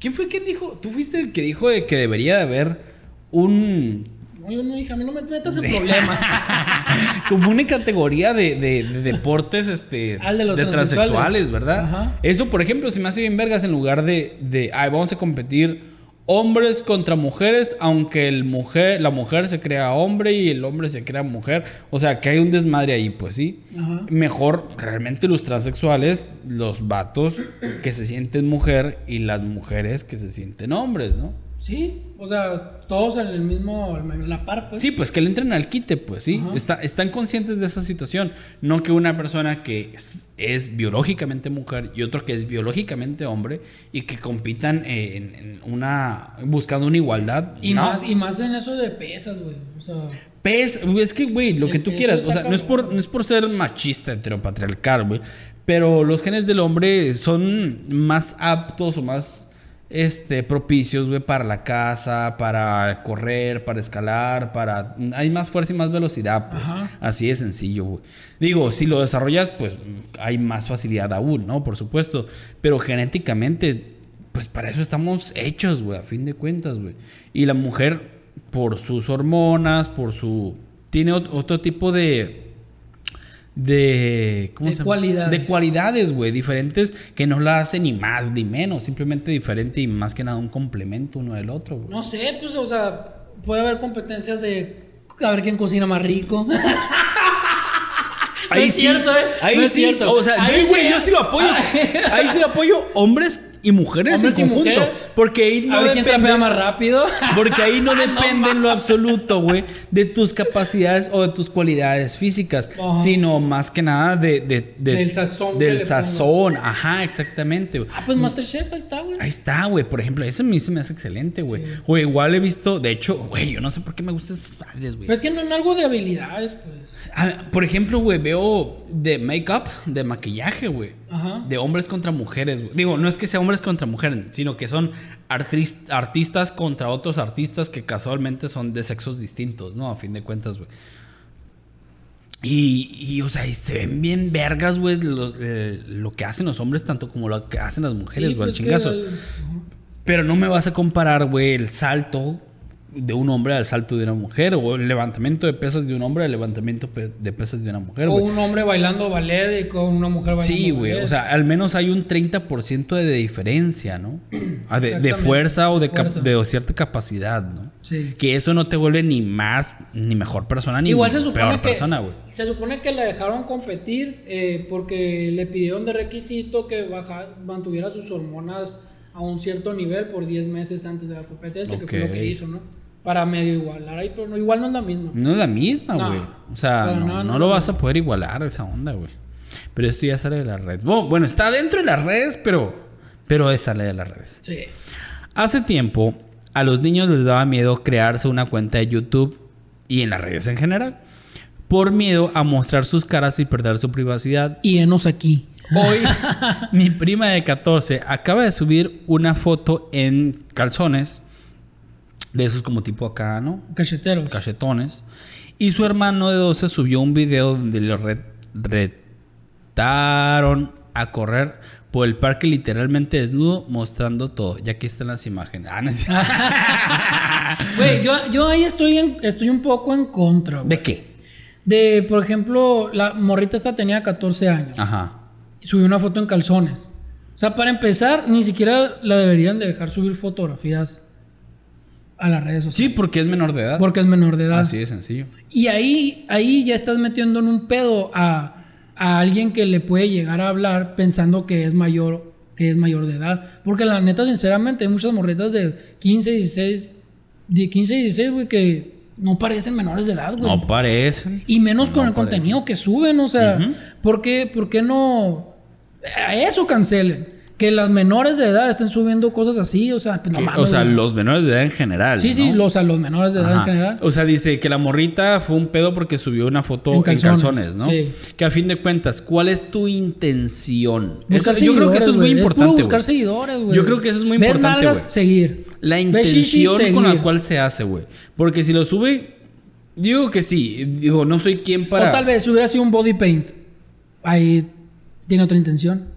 Speaker 2: ¿quién fue quien dijo? Tú fuiste el que dijo de que debería de haber un.
Speaker 1: No, yo no dije, a mí no me metas en problemas.
Speaker 2: como una categoría de, de- de deportes este,
Speaker 1: el de los
Speaker 2: transexuales,
Speaker 1: transexuales.
Speaker 2: ¿verdad?
Speaker 1: Ajá.
Speaker 2: Eso, por ejemplo, se me hace bien vergas en lugar de, de ay, vamos a competir hombres contra mujeres, aunque el mujer, la mujer se crea hombre y el hombre se crea mujer. O sea, que hay un desmadre ahí, pues sí.
Speaker 1: Ajá.
Speaker 2: Mejor realmente los transexuales, los vatos que se sienten mujer y las mujeres que se sienten hombres, ¿no?
Speaker 1: Sí, o sea, todos en el mismo, en la par, pues.
Speaker 2: Sí, pues que le entren al quite, pues sí. Está- están conscientes de esa situación. No que una persona que es, es biológicamente mujer y otro que es biológicamente hombre y que compitan en, en una. buscando una igualdad.
Speaker 1: Y,
Speaker 2: no.
Speaker 1: más, y más en eso de pesas, güey. O sea,
Speaker 2: Pes, es que, güey, lo que tú quieras. O sea, no es, por, no es por ser machista, heteropatriarcal, güey. Pero los genes del hombre son más aptos o más este, propicios, güey, para la caza, para correr, para escalar, para... Hay más fuerza y más velocidad, pues.
Speaker 1: Ajá.
Speaker 2: Así de sencillo, güey. Digo, si lo desarrollas, pues hay más facilidad aún, ¿no? Por supuesto. Pero genéticamente, pues para eso estamos hechos, güey, a fin de cuentas, güey. Y la mujer, por sus hormonas, por su... Tiene ot- otro tipo de... De, ¿cómo
Speaker 1: De
Speaker 2: se
Speaker 1: cualidades.
Speaker 2: De cualidades, güey, diferentes que no la hacen ni más ni menos, simplemente diferente y más que nada un complemento uno del otro, güey.
Speaker 1: no sé, pues, o sea, puede haber competencias de a ver quién cocina más rico. No es cierto, ¿eh?
Speaker 2: Ahí
Speaker 1: No es
Speaker 2: sí.
Speaker 1: cierto.
Speaker 2: O sea,
Speaker 1: Ahí
Speaker 2: yo, güey,
Speaker 1: sí.
Speaker 2: yo sí lo apoyo. Ahí sí lo apoyo hombres y mujeres
Speaker 1: Hombres y
Speaker 2: en conjunto.
Speaker 1: mujeres.
Speaker 2: Porque ahí no
Speaker 1: a ver quién
Speaker 2: depende.
Speaker 1: más rápido.
Speaker 2: Porque ahí no depende en lo absoluto, güey, de tus capacidades o de tus cualidades físicas,
Speaker 1: Ajá.
Speaker 2: sino más que nada de, de- de-
Speaker 1: Del sazón que
Speaker 2: Del
Speaker 1: le
Speaker 2: sazón, ajá, exactamente. güey.
Speaker 1: Ah, pues Masterchef, ahí está, güey.
Speaker 2: Ahí está, güey. Por ejemplo, eso a mí se me hace excelente, güey. O igual he visto, de hecho, güey, yo no sé por qué me gustan esas madres, güey.
Speaker 1: Pero es que no en algo de habilidades, pues.
Speaker 2: Ah, por ejemplo, güey, veo de make-up, de maquillaje, güey.
Speaker 1: Ajá.
Speaker 2: De hombres contra mujeres, güey. Digo, no es que sea hombres contra mujeres, sino que son artis- artistas contra otros artistas que casualmente son de sexos distintos, ¿no? A fin de cuentas, güey. Y, y, o sea, y se ven bien vergas, güey, lo, eh, lo que hacen los hombres, tanto como lo que hacen las mujeres,
Speaker 1: Sí,
Speaker 2: güey,
Speaker 1: pues
Speaker 2: al
Speaker 1: que-
Speaker 2: chingazo. Pero no me vas a comparar, güey, el salto de un hombre al salto de una mujer, o el levantamiento de pesas de un hombre al levantamiento de pesas de una mujer,
Speaker 1: O un hombre bailando ballet y con una mujer bailando
Speaker 2: Sí, güey. O sea, al menos hay un 30% de diferencia, ¿no? Ah, De, fuerza o de,
Speaker 1: fuerza.
Speaker 2: de cierta capacidad, ¿no?
Speaker 1: Sí.
Speaker 2: Que eso no te vuelve ni más, ni mejor persona, ni
Speaker 1: Igual se supone
Speaker 2: peor
Speaker 1: que
Speaker 2: persona, güey.
Speaker 1: se supone que la dejaron competir eh, porque le pidieron de requisito que baja, mantuviera sus hormonas a un cierto nivel por 10 meses antes de la competencia, que fue lo que hizo, ¿no? Para medio igualar ahí, pero no, igual no es la misma.
Speaker 2: No es la misma,
Speaker 1: No,
Speaker 2: güey. o sea, no,
Speaker 1: nada,
Speaker 2: no
Speaker 1: no
Speaker 2: lo vas a poder igualar esa onda, güey. Pero esto ya sale de las redes. Bueno, bueno, está dentro de las redes, pero, pero sale de las redes.
Speaker 1: Sí.
Speaker 2: Hace tiempo, a los niños les daba miedo crearse una cuenta de YouTube y en las redes en general. Por miedo a mostrar sus caras y perder su privacidad.
Speaker 1: Y enos aquí.
Speaker 2: Hoy, mi prima de 14 acaba de subir una foto en calzones. De esos como tipo acá, ¿no?
Speaker 1: Cacheteros.
Speaker 2: Cachetones. Y su hermano de 12 subió un video donde lo re- retaron a correr por el parque literalmente desnudo mostrando todo. Ya aquí están las imágenes. Ah, no.
Speaker 1: Güey, yo, yo ahí estoy, en- estoy un poco en contra. güey.
Speaker 2: ¿De qué?
Speaker 1: De, por ejemplo, la morrita esta tenía 14 años.
Speaker 2: Ajá.
Speaker 1: y subió una foto en calzones. O sea, para empezar, ni siquiera la deberían de dejar subir fotografías a las redes
Speaker 2: Sí,
Speaker 1: sociales.
Speaker 2: porque es menor de edad.
Speaker 1: Porque es menor de edad.
Speaker 2: Así de sencillo.
Speaker 1: Y ahí, ahí ya estás metiendo en un pedo a, a alguien que le puede llegar a hablar pensando que es mayor, que es mayor de edad. Porque la neta, sinceramente, hay muchas morritas de 15, 16, de 15, 16, güey, que no parecen menores de edad, güey.
Speaker 2: No parecen.
Speaker 1: Y menos con el contenido que suben, o sea, ¿por, qué, por qué no a eso cancelen? Que las menores de edad estén subiendo cosas así, o sea, pues no
Speaker 2: Que-
Speaker 1: mames,
Speaker 2: o sea,
Speaker 1: güey.
Speaker 2: los menores de edad en general.
Speaker 1: Sí, sí,
Speaker 2: ¿no?
Speaker 1: los, o sea, los menores de edad en general.
Speaker 2: O sea, dice que la morrita fue un pedo porque subió una foto
Speaker 1: En
Speaker 2: en
Speaker 1: calzones,
Speaker 2: calzones, ¿no?
Speaker 1: sí.
Speaker 2: Que a fin de cuentas, ¿cuál es tu intención?
Speaker 1: Buscar
Speaker 2: Eso- yo creo que eso es muy
Speaker 1: seguidores, güey.
Speaker 2: importante.
Speaker 1: puro buscar
Speaker 2: güey.
Speaker 1: seguidores, güey.
Speaker 2: Yo creo que eso es muy
Speaker 1: Ver
Speaker 2: importante,
Speaker 1: nalgas,
Speaker 2: güey.
Speaker 1: seguir.
Speaker 2: La intención con la cual se hace, güey. Porque si lo sube, digo que sí. Digo, no soy quien para.
Speaker 1: O tal vez hubiera sido un body paint. Ahí tiene otra intención.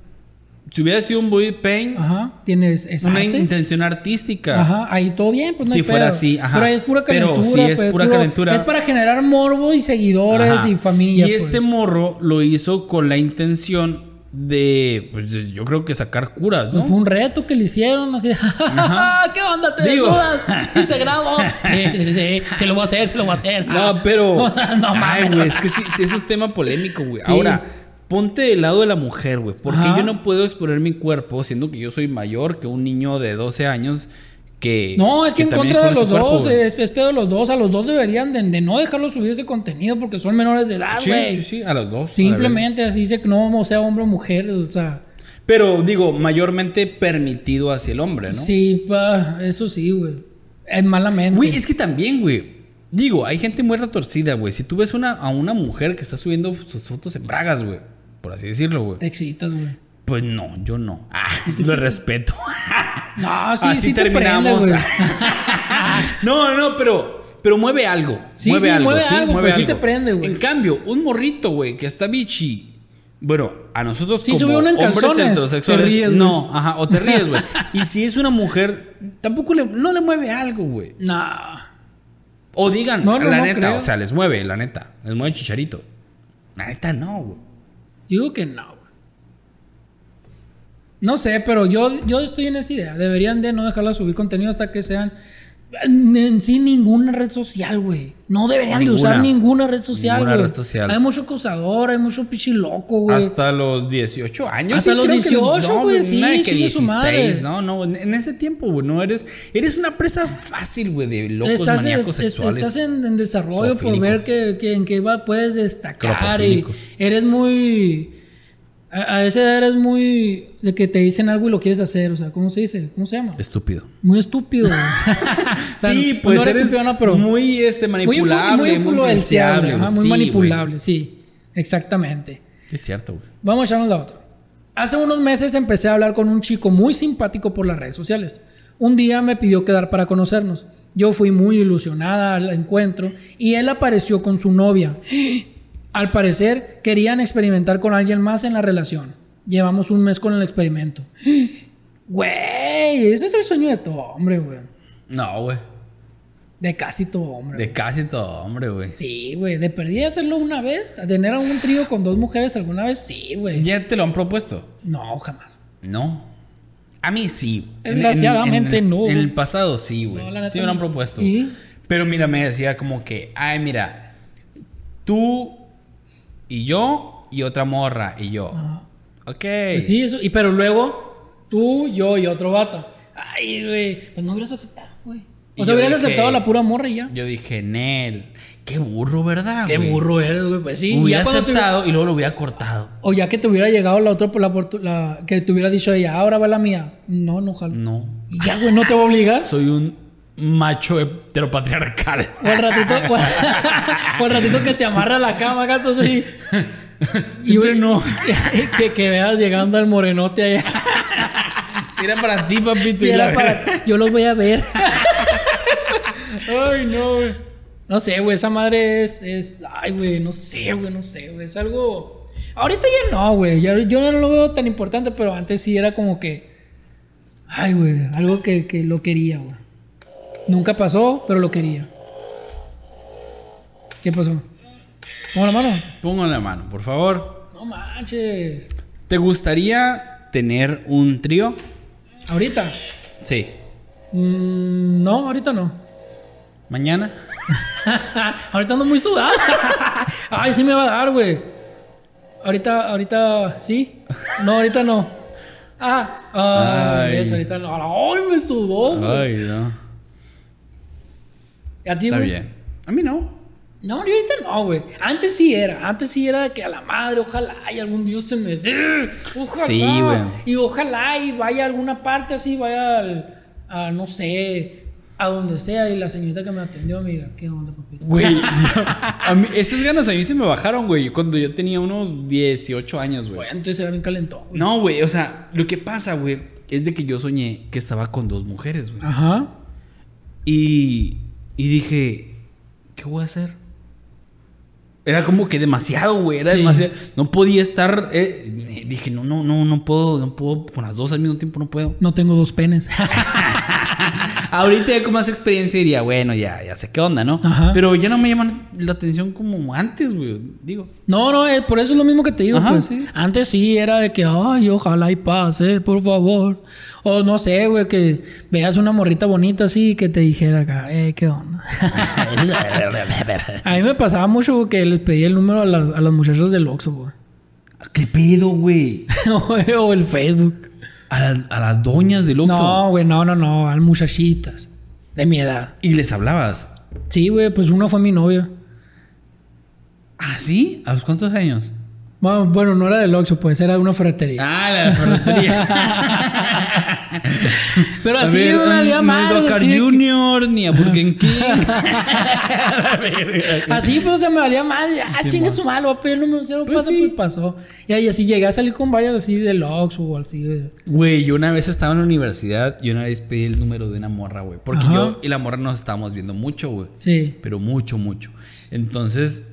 Speaker 2: Si hubiera sido un body paint,
Speaker 1: Ajá. Tienes es
Speaker 2: una
Speaker 1: arte.
Speaker 2: intención artística.
Speaker 1: Ajá, ahí todo bien, pues no
Speaker 2: Si
Speaker 1: hay
Speaker 2: fuera
Speaker 1: pedo.
Speaker 2: así, ajá.
Speaker 1: Pero ahí es pura
Speaker 2: Pero
Speaker 1: calentura.
Speaker 2: sí es
Speaker 1: pues,
Speaker 2: pura calentura.
Speaker 1: Es para generar morbo y seguidores
Speaker 2: Ajá.
Speaker 1: y familia.
Speaker 2: Y este
Speaker 1: pues.
Speaker 2: morro lo hizo con la intención de, pues, de- yo creo que sacar curas, ¿no?
Speaker 1: Pues fue un reto que le hicieron, así. ¿Qué onda? ¿Te
Speaker 2: Digo.
Speaker 1: desnudas? ¿Y te grabo? Sí, sí, sí. Se lo voy a hacer, se lo voy a hacer.
Speaker 2: No, pero.
Speaker 1: No
Speaker 2: Ay, güey, es que sí, sí, eso es tema polémico, güey.
Speaker 1: Sí.
Speaker 2: Ahora, ponte del lado de la mujer, güey. Porque
Speaker 1: Ajá.
Speaker 2: yo no puedo exponer mi cuerpo, siendo que yo soy mayor que un niño de 12 años que.
Speaker 1: No, es que, en contra de los
Speaker 2: cuerpo,
Speaker 1: dos,
Speaker 2: güey.
Speaker 1: es, pedo de los dos. A los dos deberían de, de no dejarlos subir ese contenido porque son menores de edad,
Speaker 2: Sí,
Speaker 1: güey.
Speaker 2: sí, sí, a los dos.
Speaker 1: Simplemente así se no sea hombre o mujer, o sea.
Speaker 2: Pero digo, mayormente permitido hacia el hombre, ¿no?
Speaker 1: Sí, pa, eso sí, güey. Es malamente.
Speaker 2: Güey, es que también, güey. Digo, hay gente muy retorcida, güey. Si tú ves una, a una mujer que está subiendo sus fotos en bragas, güey. Por así decirlo, güey.
Speaker 1: Te excitas, güey.
Speaker 2: Pues no, yo no. Ah, lo respeto.
Speaker 1: No, sí,
Speaker 2: Así
Speaker 1: sí te prende,
Speaker 2: terminamos. no, no, pero, pero mueve algo.
Speaker 1: Sí,
Speaker 2: mueve
Speaker 1: sí,
Speaker 2: algo,
Speaker 1: mueve
Speaker 2: sí,
Speaker 1: algo,
Speaker 2: mueve
Speaker 1: pero sí te prende, güey.
Speaker 2: En cambio, un morrito, güey, que está bichi. Bueno, a nosotros
Speaker 1: Sí,
Speaker 2: como hombres
Speaker 1: calzones,
Speaker 2: heterosexuales,
Speaker 1: te ríes, güey.
Speaker 2: no, ajá, o te ríes, güey. y si es una mujer, tampoco le, no le mueve algo, güey.
Speaker 1: No.
Speaker 2: O digan,
Speaker 1: No, no,
Speaker 2: la
Speaker 1: no
Speaker 2: neta,
Speaker 1: creo.
Speaker 2: o sea, les mueve, la neta. Les mueve chicharito. La neta, no, güey.
Speaker 1: Yo digo que no. No sé, pero yo, yo estoy en esa idea. Deberían de no dejarla subir contenido hasta que sean en, sí ninguna red social, güey. No deberían de usar ninguna red social,
Speaker 2: Ninguna
Speaker 1: güey.
Speaker 2: red social.
Speaker 1: Hay mucho acosador, hay mucho pichi loco, güey.
Speaker 2: Hasta los 18 años.
Speaker 1: Hasta los
Speaker 2: creo que
Speaker 1: 18,
Speaker 2: no,
Speaker 1: güey, sí,
Speaker 2: nada de que
Speaker 1: su
Speaker 2: 16,
Speaker 1: madre.
Speaker 2: no, no, en- ese tiempo, güey, no eres, eres una presa fácil, güey, de locos
Speaker 1: estás,
Speaker 2: maníacos
Speaker 1: es- es-
Speaker 2: sexuales.
Speaker 1: estás en, en desarrollo por ver que, que en qué va, puedes destacar y eres muy... A, a esa edad eres muy... De que te dicen algo y lo quieres hacer, o sea, ¿cómo se dice? ¿Cómo se llama?
Speaker 2: Estúpido.
Speaker 1: Muy estúpido. O sea,
Speaker 2: sí,
Speaker 1: no
Speaker 2: pues
Speaker 1: eres
Speaker 2: eres
Speaker 1: no, pero
Speaker 2: muy este,
Speaker 1: muy, influ-
Speaker 2: manipulable,
Speaker 1: muy
Speaker 2: muy,
Speaker 1: influenciable, ajá, muy
Speaker 2: sí,
Speaker 1: manipulable, sí, exactamente.
Speaker 2: Es cierto, güey.
Speaker 1: Vamos a echarnos la otra. Hace unos meses empecé a hablar con un chico muy simpático por las redes sociales. Un día me pidió quedar para conocernos. Yo fui muy ilusionada al encuentro y él apareció con su novia. Al parecer querían experimentar con alguien más en la relación. Llevamos un mes con el experimento. Güey, ese es el sueño de todo hombre, güey.
Speaker 2: No, güey.
Speaker 1: De casi todo hombre.
Speaker 2: De casi todo, hombre, güey.
Speaker 1: Sí, güey. De perdí hacerlo una vez. Tener a un trío con dos mujeres alguna vez, sí, güey.
Speaker 2: ¿Ya te lo han propuesto?
Speaker 1: No, jamás.
Speaker 2: No. A mí sí. En-
Speaker 1: Desgraciadamente,
Speaker 2: en- en-
Speaker 1: no.
Speaker 2: En el pasado sí, güey.
Speaker 1: No, la neta
Speaker 2: sí me lo han propuesto.
Speaker 1: ¿Y?
Speaker 2: Pero mira, me decía como que, ay, mira, tú y yo y otra morra y yo. Ok.
Speaker 1: Pues sí, eso. Y pero luego, tú, yo y otro vato. Ay, güey. Pues no hubieras aceptado, güey. O sea, hubieras
Speaker 2: dije-
Speaker 1: aceptado la pura morra y ya.
Speaker 2: Yo dije, Nel, qué burro, ¿verdad?
Speaker 1: Qué
Speaker 2: güey?
Speaker 1: burro eres, güey. Pues sí.
Speaker 2: Hubiera
Speaker 1: ya cuando te-
Speaker 2: aceptado y luego lo hubiera cortado.
Speaker 1: o ya que te hubiera llegado la otra, la, la- que te hubiera dicho ella, ahora va la mía. No, no, jalo.
Speaker 2: No.
Speaker 1: Y ya, güey, no te va a obligar.
Speaker 2: Soy un macho heteropatriarcal.
Speaker 1: O el ratito, o, el ratito que te amarra la cama, gato, así.
Speaker 2: Siempre no.
Speaker 1: que, que veas llegando al morenote allá.
Speaker 2: Si era para ti, papito.
Speaker 1: Si
Speaker 2: y
Speaker 1: era para- yo los voy a ver.
Speaker 2: Ay, no, güey.
Speaker 1: No sé, güey, esa madre es, es ay, güey, no sé, güey, no sé, güey, es algo... Ahorita ya no, güey, ya- yo no lo veo tan importante, pero antes sí era como que, ay, güey, algo que, que lo quería, güey. Nunca pasó, pero lo quería. ¿Qué pasó? ¿Pongo la mano?
Speaker 2: Pongo la mano, por favor.
Speaker 1: No manches.
Speaker 2: ¿Te gustaría tener un trío?
Speaker 1: ¿Ahorita?
Speaker 2: Sí.
Speaker 1: Mm, no, ahorita no.
Speaker 2: ¿Mañana?
Speaker 1: ahorita ando muy sudado. Ay, sí me va a dar, güey. Ahorita, ahorita, sí. No, ahorita no. Ah, ay,
Speaker 2: Ay.
Speaker 1: eso, ahorita no. Ay, me sudó, güey.
Speaker 2: Ay, no.
Speaker 1: ¿A ti,
Speaker 2: Está
Speaker 1: güey?
Speaker 2: bien. A mí no.
Speaker 1: No, yo ahorita no, güey. Antes sí era. Antes sí era de que a la madre, ojalá y algún Dios se me dé. Ojalá.
Speaker 2: Sí, güey.
Speaker 1: Y ojalá y vaya a alguna parte así, vaya al, a no sé, a donde sea. Y la señorita que me atendió me diga, ¿qué onda, papito?
Speaker 2: Güey, esas ganas a mí se me bajaron, güey, cuando yo tenía unos 18 años, güey.
Speaker 1: Güey, entonces era bien calentón. güey.
Speaker 2: No, güey, o sea, lo que pasa, güey, es de que yo soñé que estaba con dos mujeres, güey.
Speaker 1: Ajá.
Speaker 2: Y, y dije, ¿qué voy a hacer? Era como que demasiado, güey, era
Speaker 1: Sí.
Speaker 2: demasiado. No podía estar, eh, dije, no, no, no, no puedo, no puedo, con las dos al mismo tiempo no puedo.
Speaker 1: No tengo dos penes.
Speaker 2: Ahorita ya con más experiencia diría, bueno, ya, ya sé qué onda, ¿no?
Speaker 1: Ajá.
Speaker 2: Pero ya no me llaman la atención como antes, güey, digo.
Speaker 1: No, no, eh, por eso es lo mismo que te digo.
Speaker 2: Ajá,
Speaker 1: pues.
Speaker 2: sí.
Speaker 1: Antes sí era de que, ay, ojalá y pase, por favor. O no sé, güey, que veas una morrita bonita así y que te dijera acá, eh, ¿qué onda? a mí me pasaba mucho güey, que les pedía el número a las, a las muchachas del Oxxo, güey.
Speaker 2: ¿Qué pedo, güey?
Speaker 1: o el Facebook.
Speaker 2: A las, a las doñas del Oxxo.
Speaker 1: No, güey, no, no, no, a las muchachitas de mi edad.
Speaker 2: Y les hablabas.
Speaker 1: Sí, güey, pues uno fue mi novia.
Speaker 2: ¿Ah, sí? ¿A los cuántos años?
Speaker 1: Bueno, no era del Oxxo, pues era de una ferretería.
Speaker 2: Ah, la ferretería.
Speaker 1: Pero así
Speaker 2: ver,
Speaker 1: me valía.
Speaker 2: No he ido a
Speaker 1: que-
Speaker 2: Junior ni a Burger King.
Speaker 1: Así pues se me valía más. Ah, chingue su malo, pero no me cero
Speaker 2: Pues
Speaker 1: pasa,
Speaker 2: sí.
Speaker 1: pues pasó. Y ahí así llegué a salir con varias así de Lux o así.
Speaker 2: Güey, yo una vez estaba en la universidad y una vez pedí el número de una morra, güey. Porque
Speaker 1: Ajá.
Speaker 2: yo y la morra nos estábamos viendo mucho, güey.
Speaker 1: Sí.
Speaker 2: Pero mucho, mucho. Entonces,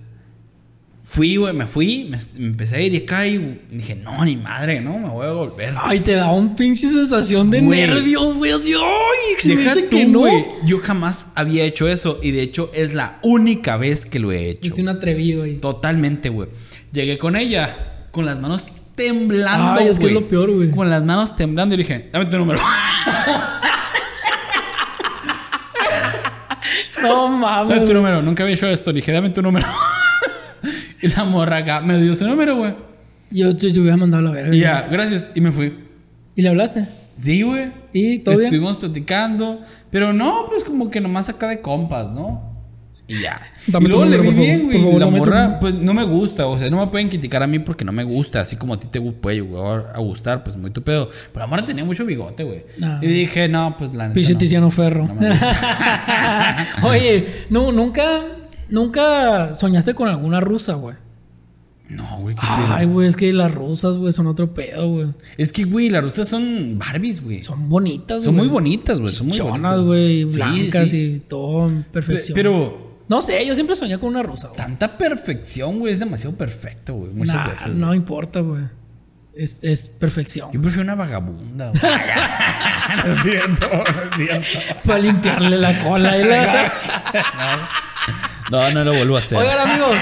Speaker 2: fui, güey, me fui, me, me empecé a ir y acá y dije, no, ni madre, no, me voy a volver.
Speaker 1: Ay, te da un pinche sensación de nervios, güey. Así, ay, si me dice
Speaker 2: tú,
Speaker 1: que no.
Speaker 2: güey. Yo jamás había hecho eso y de hecho es la única vez que lo he hecho.
Speaker 1: Fuiste un atrevido ahí.
Speaker 2: Totalmente, güey. Llegué con ella, con las manos temblando.
Speaker 1: Ay, es que es lo peor, güey.
Speaker 2: Con las manos temblando y dije, dame tu número.
Speaker 1: No
Speaker 2: dame
Speaker 1: mames.
Speaker 2: tu número. Nunca había hecho esto. Dije, dame tu número. Y la morra acá me dio su número, güey.
Speaker 1: Yo te, hubiera mandado a la verga.
Speaker 2: Y ya, gracias. Y me fui.
Speaker 1: ¿Y le hablaste?
Speaker 2: Sí, güey.
Speaker 1: ¿Y todo bien?
Speaker 2: Estuvimos platicando. Pero no, pues como que nomás acá de compas, ¿no? Y ya.
Speaker 1: Dame
Speaker 2: y luego le vi bien, güey. La
Speaker 1: tu
Speaker 2: morra, pues no me gusta. O sea, no me pueden criticar a mí porque no me gusta. Así como a ti te puede llegar a gustar, pues muy tu pedo. Pero la morra tenía mucho bigote, güey.
Speaker 1: Ah.
Speaker 2: Y dije, no, pues la neta. No.
Speaker 1: Tiziano Ferro.
Speaker 2: No me gusta.
Speaker 1: Oye, no, nunca, nunca soñaste con alguna rusa, güey.
Speaker 2: No, güey.
Speaker 1: Ay, güey, es que las rusas, güey, son otro pedo, güey.
Speaker 2: Es que, güey, las rusas son Barbies, güey. Son,
Speaker 1: Son bonitas,
Speaker 2: muy
Speaker 1: güey.
Speaker 2: bonitas, güey. Son muy bonitas.
Speaker 1: güey, blancas
Speaker 2: sí.
Speaker 1: y todo en perfección.
Speaker 2: Pero
Speaker 1: No sé, yo siempre soñé con una rusa, güey.
Speaker 2: tanta perfección, güey, es demasiado perfecto, güey. Muchas
Speaker 1: Nah,
Speaker 2: veces.
Speaker 1: No importa, güey. Es, es perfección.
Speaker 2: Yo prefiero una vagabunda, güey. no es cierto, no es cierto.
Speaker 1: Para limpiarle la cola. y la-
Speaker 2: No, no lo vuelvo a hacer.
Speaker 1: Oigan, amigos,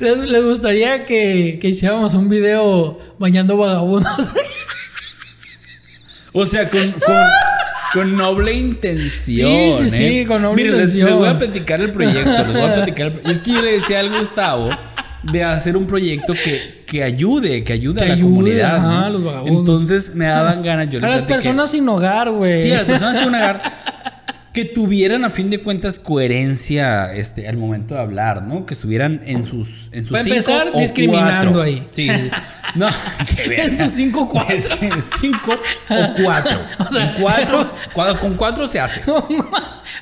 Speaker 1: ¿les, les gustaría que, que hiciéramos un video bañando vagabundos?
Speaker 2: O sea, con, con, con noble intención.
Speaker 1: Sí, sí, sí,
Speaker 2: ¿eh?
Speaker 1: con noble
Speaker 2: Miren, les-
Speaker 1: intención.
Speaker 2: Les, voy a platicar el proyecto. Les voy a platicar el es que yo le decía al Gustavo de hacer un proyecto que, que ayude, que ayude
Speaker 1: Que
Speaker 2: a la
Speaker 1: ayude,
Speaker 2: comunidad.
Speaker 1: ajá,
Speaker 2: ¿no?
Speaker 1: los vagabundos.
Speaker 2: Entonces me daban ganas. Yo le
Speaker 1: A las
Speaker 2: platiqué.
Speaker 1: personas sin hogar, güey.
Speaker 2: Sí, a las personas sin hogar que tuvieran a fin de cuentas coherencia este, al momento de hablar, ¿no? Que estuvieran en sus en sus
Speaker 1: Para
Speaker 2: cinco
Speaker 1: empezar,
Speaker 2: o
Speaker 1: discriminando
Speaker 2: cuatro.
Speaker 1: ahí.
Speaker 2: Sí. No,
Speaker 1: En sus cinco cuatro.
Speaker 2: Cinco o cuatro. En cuatro, cua- con cuatro se hace.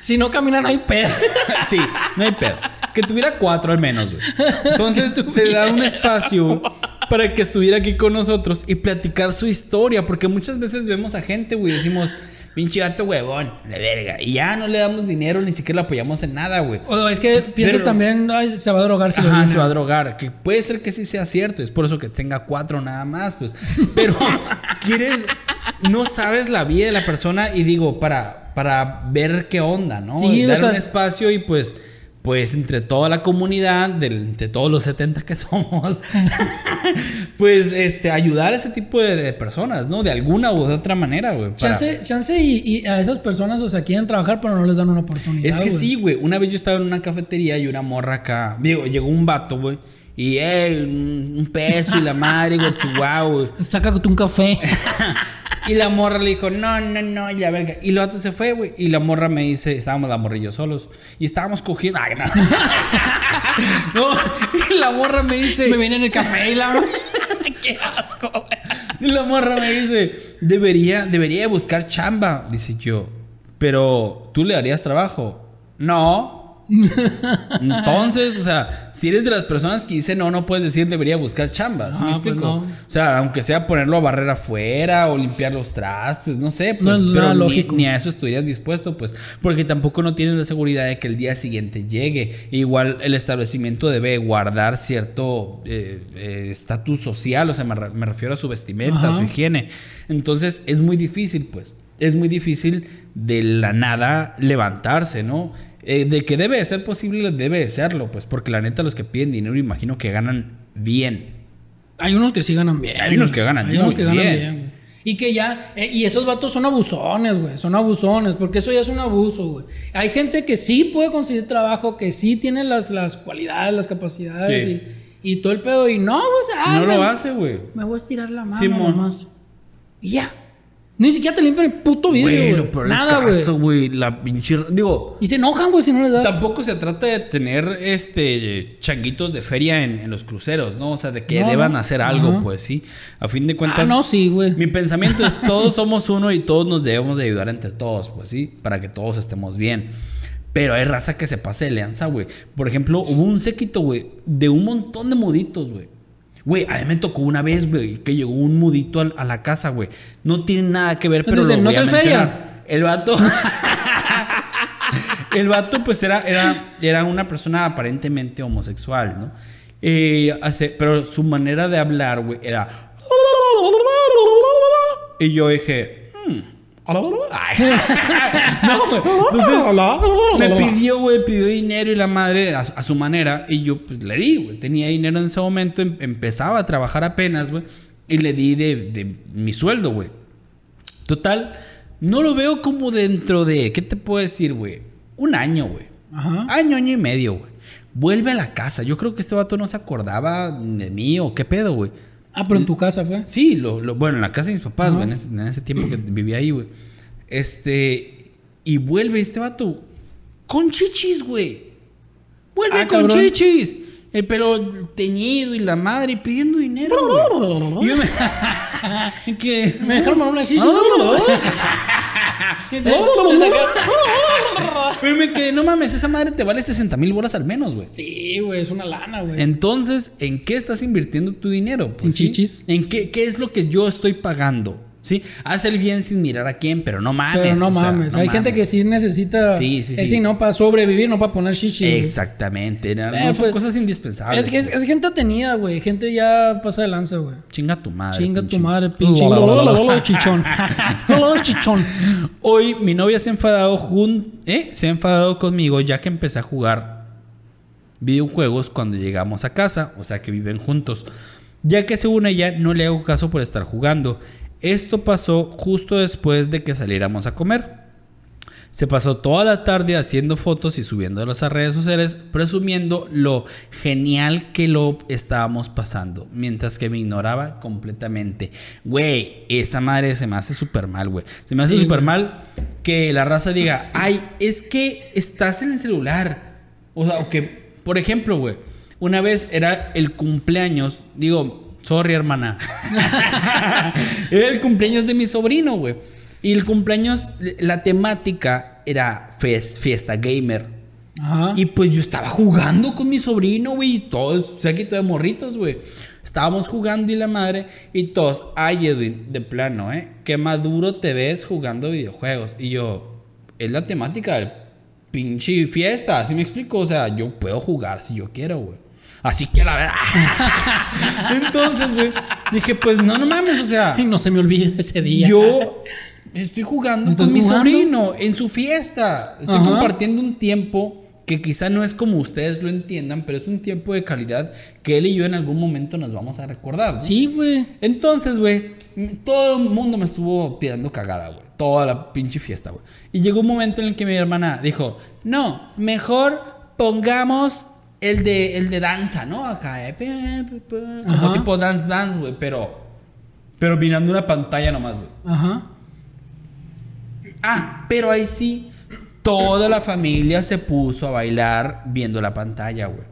Speaker 1: si no caminan, no hay pedo.
Speaker 2: Sí, no hay pedo. Que tuviera cuatro al menos, güey. Entonces se da un espacio para que estuviera aquí con nosotros y platicar su historia. Porque muchas veces vemos a gente, güey, decimos, pinche gato huevón, la verga. Y ya no le damos dinero, ni siquiera lo apoyamos en nada, güey.
Speaker 1: O es que piensas
Speaker 2: Pero-
Speaker 1: también, ay, se va a drogar si lo
Speaker 2: Ajá, se va a drogar. Que puede ser que sí sea cierto. Es por eso que tenga cuatro nada más, pues. Pero quieres. No sabes la vida de la persona y digo, para, para ver qué onda, ¿no?
Speaker 1: Sí, o
Speaker 2: Dar
Speaker 1: sea,
Speaker 2: un
Speaker 1: es-
Speaker 2: espacio y pues. Pues entre toda la comunidad, del- entre todos los 70 que somos, pues este, ayudar a ese tipo de, de personas, ¿no? De alguna u de otra manera, güey. para-
Speaker 1: Chance, chance y, y a esas personas, o sea, quieren trabajar, pero no les dan una oportunidad.
Speaker 2: Es que sí, güey. Una vez yo estaba en una cafetería y una morra acá. Digo, llegó un vato, güey. Y, eh, un un peso y la madre, güey, chihuahua, güey.
Speaker 1: Sácate un café.
Speaker 2: Y la morra le dijo, no, no, no, y la verga. Y el vato se fue, güey. Y la morra me dice, estábamos la yo solos. Y estábamos cogiendo. Ay, no. no. Y la morra me dice.
Speaker 1: Me viene en el café y la. Qué asco, güey.
Speaker 2: Y la morra me dice, debería, debería buscar chamba. Dice yo, pero ¿tú le darías trabajo? No. Entonces, o sea, si eres de las personas que dicen no, no puedes decir debería buscar chamba. ¿sí me
Speaker 1: Ah, pues no.
Speaker 2: O sea, aunque sea ponerlo a barrer afuera o limpiar los trastes, no sé, pues,
Speaker 1: es
Speaker 2: pero ni, a eso estarías dispuesto, pues, porque tampoco no tienes la seguridad de que el día siguiente llegue. Igual el establecimiento debe guardar cierto eh, eh, estatus social, o sea, me, re- me refiero a su vestimenta, a su higiene. Entonces es muy difícil, pues. Es muy difícil de la nada levantarse, ¿no? Eh, de que debe de ser posible, debe de serlo, pues, porque la neta los que piden dinero imagino que ganan bien.
Speaker 1: Hay unos que sí ganan bien.
Speaker 2: Hay unos que ganan
Speaker 1: Hay unos
Speaker 2: muy
Speaker 1: que ganan
Speaker 2: bien.
Speaker 1: bien. Y que ya, eh, y esos vatos son abusones, güey. Son abusones, porque eso ya es un abuso, güey. Hay gente que sí puede conseguir trabajo, que sí tiene las, las cualidades, las capacidades y, y todo el pedo. Y no, pues, ah,
Speaker 2: no
Speaker 1: me,
Speaker 2: lo hace, güey.
Speaker 1: me voy a estirar la mano
Speaker 2: Simón.
Speaker 1: nomás. Y ya. Ni siquiera te limpian el puto vidrio,
Speaker 2: Güey,
Speaker 1: Nada, güey.
Speaker 2: güey, la pinche... Digo,
Speaker 1: Y se enojan, güey, si no les das.
Speaker 2: Tampoco se trata de tener este changuitos de feria en, en los cruceros, ¿no? O sea, de que
Speaker 1: No,
Speaker 2: deban
Speaker 1: no.
Speaker 2: hacer algo,
Speaker 1: Ajá.
Speaker 2: pues sí. A fin de cuentas,
Speaker 1: Ah, no, sí, güey.
Speaker 2: mi pensamiento es todos somos uno y todos nos debemos de ayudar entre todos, pues sí, para que todos estemos bien. Pero hay raza que se pase de leanza, güey. Por ejemplo, hubo un séquito, güey, de un montón de muditos, güey. Güey, a mí me tocó una vez, güey, que llegó un mudito a, la casa, güey. No tiene nada que ver, pero
Speaker 1: Entonces,
Speaker 2: lo
Speaker 1: ¿no
Speaker 2: voy a mencionar. El vato... El vato, pues, era, era, era una persona aparentemente homosexual, ¿no? Eh, hace- pero su manera de hablar, güey, era. Y yo dije. No, güey. Entonces, me pidió, güey, pidió dinero y la madre a, a su manera. Y yo, pues, le di, güey. Tenía dinero en ese momento, em- empezaba a trabajar apenas, güey. Y le di de, de mi sueldo, güey. Total, no lo veo como dentro de, ¿qué te puedo decir, güey? Un año, güey.
Speaker 1: Ajá.
Speaker 2: Año, año y medio, güey. Vuelve a la casa. Yo creo que este vato no se acordaba de mí o qué pedo, güey.
Speaker 1: Ah, pero en tu casa fue.
Speaker 2: Sí, lo, lo- bueno, en la casa de mis papás, güey, en ese, en ese tiempo que vivía ahí, güey. Este, y vuelve este vato con chichis, güey. Vuelve
Speaker 1: Ah,
Speaker 2: con
Speaker 1: cabrón.
Speaker 2: chichis. El pelo teñido y la madre pidiendo dinero. Y yo me... que...
Speaker 1: Me dejaron una chicha.
Speaker 2: Pero me quedé, no mames, esa madre te vale 60 mil bolas al menos, güey.
Speaker 1: Sí, güey, es una lana, güey.
Speaker 2: Entonces, ¿en qué estás invirtiendo tu dinero? Pues,
Speaker 1: En
Speaker 2: ¿sí?
Speaker 1: chichis.
Speaker 2: ¿En qué, qué es lo que yo estoy pagando? ¿Sí? Haz el bien sin mirar a quién, pero no mames.
Speaker 1: Pero no
Speaker 2: o sea,
Speaker 1: mames.
Speaker 2: no
Speaker 1: Hay gente que sí necesita.
Speaker 2: Sí, sí,
Speaker 1: Es
Speaker 2: sí.
Speaker 1: no para sobrevivir, no para poner chichi.
Speaker 2: Exactamente. No,
Speaker 1: Eh,
Speaker 2: no son
Speaker 1: pues,
Speaker 2: cosas indispensables.
Speaker 1: Es, que es, es gente tenida, güey. Gente ya pasa de lanza, güey.
Speaker 2: Chinga tu madre.
Speaker 1: Chinga tu madre, pinche. Chichón. chichón.
Speaker 2: Hoy mi novia se ha enfadado jun- ¿eh? se ha enfadado conmigo ya que empecé a jugar videojuegos cuando llegamos a casa, o sea que viven juntos, ya que según ella no le hago caso por estar jugando. Esto pasó justo después de que saliéramos a comer. Se pasó toda la tarde haciendo fotos y subiéndolas a redes sociales, presumiendo lo genial que lo estábamos pasando, mientras que me ignoraba completamente. Güey, esa madre se me hace súper mal, güey. Se me hace
Speaker 1: Sí,
Speaker 2: súper mal que la raza diga, ay, es que estás en el celular. O sea, o que, por ejemplo, güey, una vez era el cumpleaños, digo, sorry, hermana. era el cumpleaños de mi sobrino, güey. Y el cumpleaños, la temática era fest- fiesta gamer.
Speaker 1: Ajá.
Speaker 2: Y pues yo estaba jugando con mi sobrino, güey. Y todos, séquito de morritos, güey. Estábamos jugando y la madre. Y todos, ay, Edwin, de plano, ¿eh? Qué maduro te ves jugando videojuegos. Y yo, es la temática del pinche fiesta. Así me explico. O sea, yo puedo jugar si yo quiero, güey. Así que la verdad. Entonces, güey, dije, pues no, no mames, o sea.
Speaker 1: Ay, no se me olvide ese día.
Speaker 2: Yo estoy jugando
Speaker 1: ¿Estás
Speaker 2: con mi
Speaker 1: jugando?
Speaker 2: sobrino en su fiesta. Estoy
Speaker 1: Ajá.
Speaker 2: compartiendo un tiempo que quizá no es como ustedes lo entiendan, pero es un tiempo de calidad que él y yo en algún momento nos vamos a recordar. ¿no?
Speaker 1: Sí, güey.
Speaker 2: Entonces, güey, todo el mundo me estuvo tirando cagada, güey. Toda la pinche fiesta, güey. Y llegó un momento en el que mi hermana dijo, no, mejor pongamos el de, el de danza, ¿no? Acá, eh, como tipo dance dance, güey, pero Pero mirando una pantalla nomás, güey.
Speaker 1: Ajá.
Speaker 2: Ah, pero ahí sí, toda la familia se puso a bailar viendo la pantalla, güey.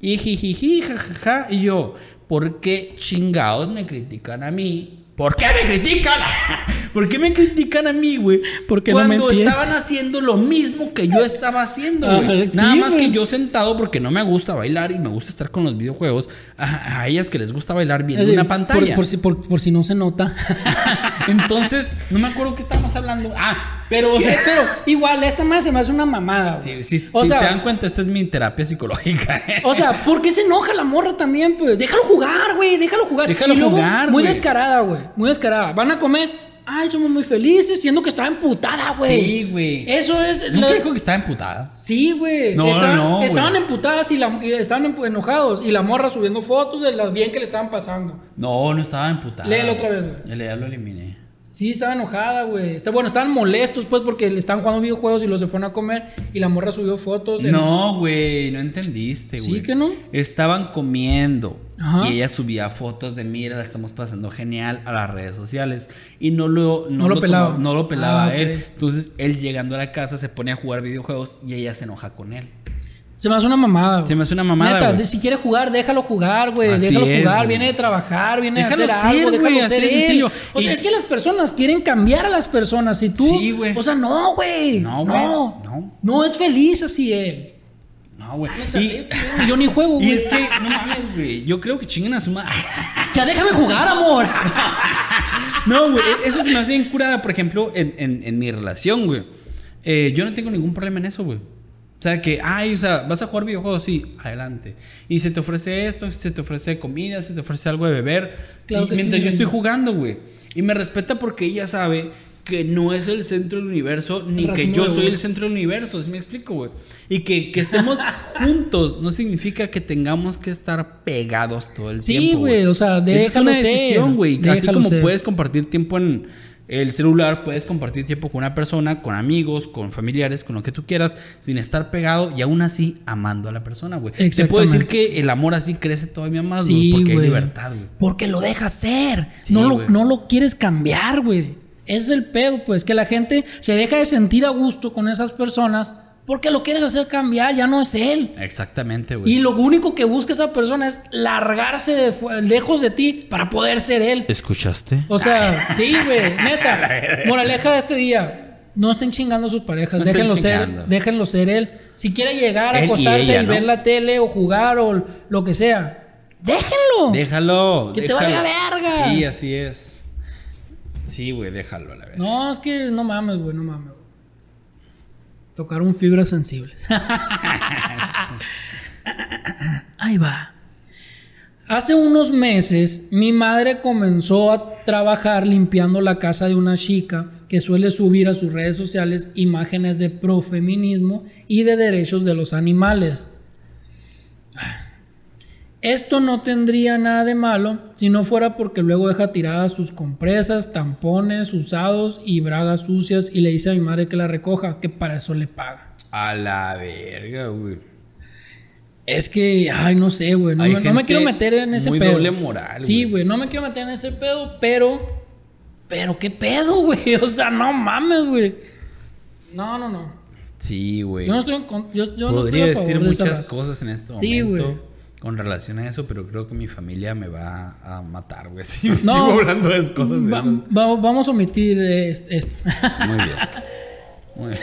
Speaker 2: Y jijiji, jajaja. Y yo, ¿por qué chingados me critican a mí? ¿Por qué me critican? ¿Por qué me critican a mí, güey?
Speaker 1: Porque no me
Speaker 2: Cuando estaban haciendo lo mismo que yo estaba haciendo, güey.
Speaker 1: Sí,
Speaker 2: Nada más que yo sentado porque no me gusta bailar y me gusta estar con los videojuegos. A, a ellas que les gusta bailar viendo
Speaker 1: Eh,
Speaker 2: una pantalla.
Speaker 1: Por, si, por- por si no se nota.
Speaker 2: Entonces, no me acuerdo qué estábamos hablando. Ah, pero, o sea,
Speaker 1: Pero igual, esta más se me hace una mamada.
Speaker 2: Sí, sí,
Speaker 1: o
Speaker 2: si
Speaker 1: sea,
Speaker 2: se dan cuenta, esta es mi terapia psicológica. ¿eh?
Speaker 1: O sea, ¿por qué se enoja la morra también? Pues déjalo jugar, güey, déjalo jugar.
Speaker 2: Déjalo
Speaker 1: y luego,
Speaker 2: jugar,
Speaker 1: Muy descarada, güey. Muy descarada. Van a comer. Ay, somos muy felices, siendo que estaba emputada, güey.
Speaker 2: Sí, güey.
Speaker 1: Eso es.
Speaker 2: Nunca
Speaker 1: la-
Speaker 2: dijo que estaba emputada.
Speaker 1: Sí, güey.
Speaker 2: No,
Speaker 1: estaban,
Speaker 2: no.
Speaker 1: Estaban emputadas y, la, y estaban enojados. Y la morra subiendo fotos de lo bien que le estaban pasando.
Speaker 2: No, no estaba emputada.
Speaker 1: Léelo otra vez, güey.
Speaker 2: Ya lo eliminé.
Speaker 1: Sí, estaba enojada, güey. Está, bueno, estaban molestos, pues, porque le estaban jugando videojuegos y los se fueron a comer. Y la morra subió fotos. de-
Speaker 2: No, güey, no entendiste,
Speaker 1: ¿Sí
Speaker 2: güey.
Speaker 1: que no?
Speaker 2: Estaban comiendo.
Speaker 1: Ajá.
Speaker 2: Y ella subía fotos de mira, la estamos pasando genial a las redes sociales. Y no lo,
Speaker 1: No lo pelaba.
Speaker 2: no lo pelaba
Speaker 1: Ah,
Speaker 2: a él. Entonces, él llegando a la casa se pone a jugar videojuegos y ella se enoja con él.
Speaker 1: Se me hace una mamada, güey.
Speaker 2: Se me hace una mamada,
Speaker 1: Neta,
Speaker 2: güey.
Speaker 1: si quiere jugar, déjalo jugar, güey.
Speaker 2: Así
Speaker 1: Déjalo
Speaker 2: es,
Speaker 1: jugar.
Speaker 2: güey.
Speaker 1: Viene de trabajar, viene
Speaker 2: Déjalo
Speaker 1: de hacer
Speaker 2: ser,
Speaker 1: algo, déjalo
Speaker 2: güey,
Speaker 1: ser él.
Speaker 2: sencillo.
Speaker 1: O sea, es que las personas quieren cambiar a las personas. Y tú.
Speaker 2: Sí, güey.
Speaker 1: O sea, no, güey.
Speaker 2: No, güey, no.
Speaker 1: No es feliz así él.
Speaker 2: No, güey.
Speaker 1: O sea,
Speaker 2: Y,
Speaker 1: yo ni juego, güey.
Speaker 2: y es que, no mames, güey. Yo creo que chingan a su madre.
Speaker 1: Ya déjame jugar, amor.
Speaker 2: No, güey, e-, eso se me hace bien curada, por ejemplo, en, en- en mi relación, güey. Eh, yo no tengo ningún problema en eso, güey. O sea, que, ay, o sea, vas a jugar videojuegos, sí, adelante. Y se te ofrece esto, se te ofrece comida, se te ofrece algo de beber.
Speaker 1: Claro
Speaker 2: y
Speaker 1: sí,
Speaker 2: mientras yo estoy jugando, güey. Y me respeta porque ella sabe que no es el centro del universo, ni que yo soy el centro del universo, ¿sí me explico, güey? Y que, que estemos juntos no significa que tengamos que estar pegados todo el
Speaker 1: Sí,
Speaker 2: tiempo.
Speaker 1: güey, o sea,
Speaker 2: Esa es una decisión, güey. Así como
Speaker 1: ser.
Speaker 2: puedes compartir tiempo en el celular, puedes compartir tiempo con una persona, con amigos, con familiares, con lo que tú quieras, sin estar pegado y aún así amando a la persona, güey. Te puedo decir que el amor así crece todavía más, güey,
Speaker 1: Sí,
Speaker 2: porque hay libertad, güey.
Speaker 1: Porque lo dejas ser.
Speaker 2: Sí,
Speaker 1: no, lo, no lo quieres cambiar, güey. Es el pedo, pues, que la gente se deja de sentir a gusto con esas personas porque lo quieres hacer cambiar, ya no es él.
Speaker 2: Exactamente, güey.
Speaker 1: Y lo único que busca esa persona es largarse de lejos de ti para poder ser él.
Speaker 2: ¿Escuchaste?
Speaker 1: O sea, sí, güey, neta. Moraleja de este día. No estén chingando a sus parejas,
Speaker 2: No
Speaker 1: déjenlo ser, déjenlo ser él. Si quiere llegar a
Speaker 2: Él
Speaker 1: acostarse y,
Speaker 2: ella, ¿no?
Speaker 1: ver la tele o jugar o lo que sea, déjenlo.
Speaker 2: Déjalo.
Speaker 1: Que te
Speaker 2: déjalo.
Speaker 1: valga verga.
Speaker 2: Sí, así es. Sí, güey, déjalo a la verga.
Speaker 1: No, es que no mames, güey, no mames. Tocaron fibras sensibles. Ahí va. Hace unos meses mi madre comenzó a trabajar limpiando la casa de una chica que suele subir a sus redes sociales imágenes de profeminismo y de derechos de los animales. Esto no tendría nada de malo si no fuera porque luego deja tiradas sus compresas, tampones usados y bragas sucias y le dice a mi madre que la recoja, que para eso le paga.
Speaker 2: A la verga, güey.
Speaker 1: Es que, ay, no sé, güey. No, me- no quiero meter en ese
Speaker 2: muy
Speaker 1: pedo.
Speaker 2: doble moral,
Speaker 1: Sí,
Speaker 2: güey.
Speaker 1: no me quiero meter en ese pedo, pero. Pero, ¿qué pedo, güey? O sea, no mames, güey. No, no, no.
Speaker 2: Sí, güey.
Speaker 1: Yo no estoy en contra. Yo, yo no
Speaker 2: Podría
Speaker 1: estoy a favor
Speaker 2: decir
Speaker 1: de
Speaker 2: muchas cosas en este
Speaker 1: Sí,
Speaker 2: momento
Speaker 1: güey.
Speaker 2: Con relación a eso, pero creo que mi familia me va a matar, güey. Si
Speaker 1: No.
Speaker 2: sigo hablando de esas cosas de
Speaker 1: Va-
Speaker 2: eso.
Speaker 1: va- vamos a omitir est- esto.
Speaker 2: Muy bien. Muy bien.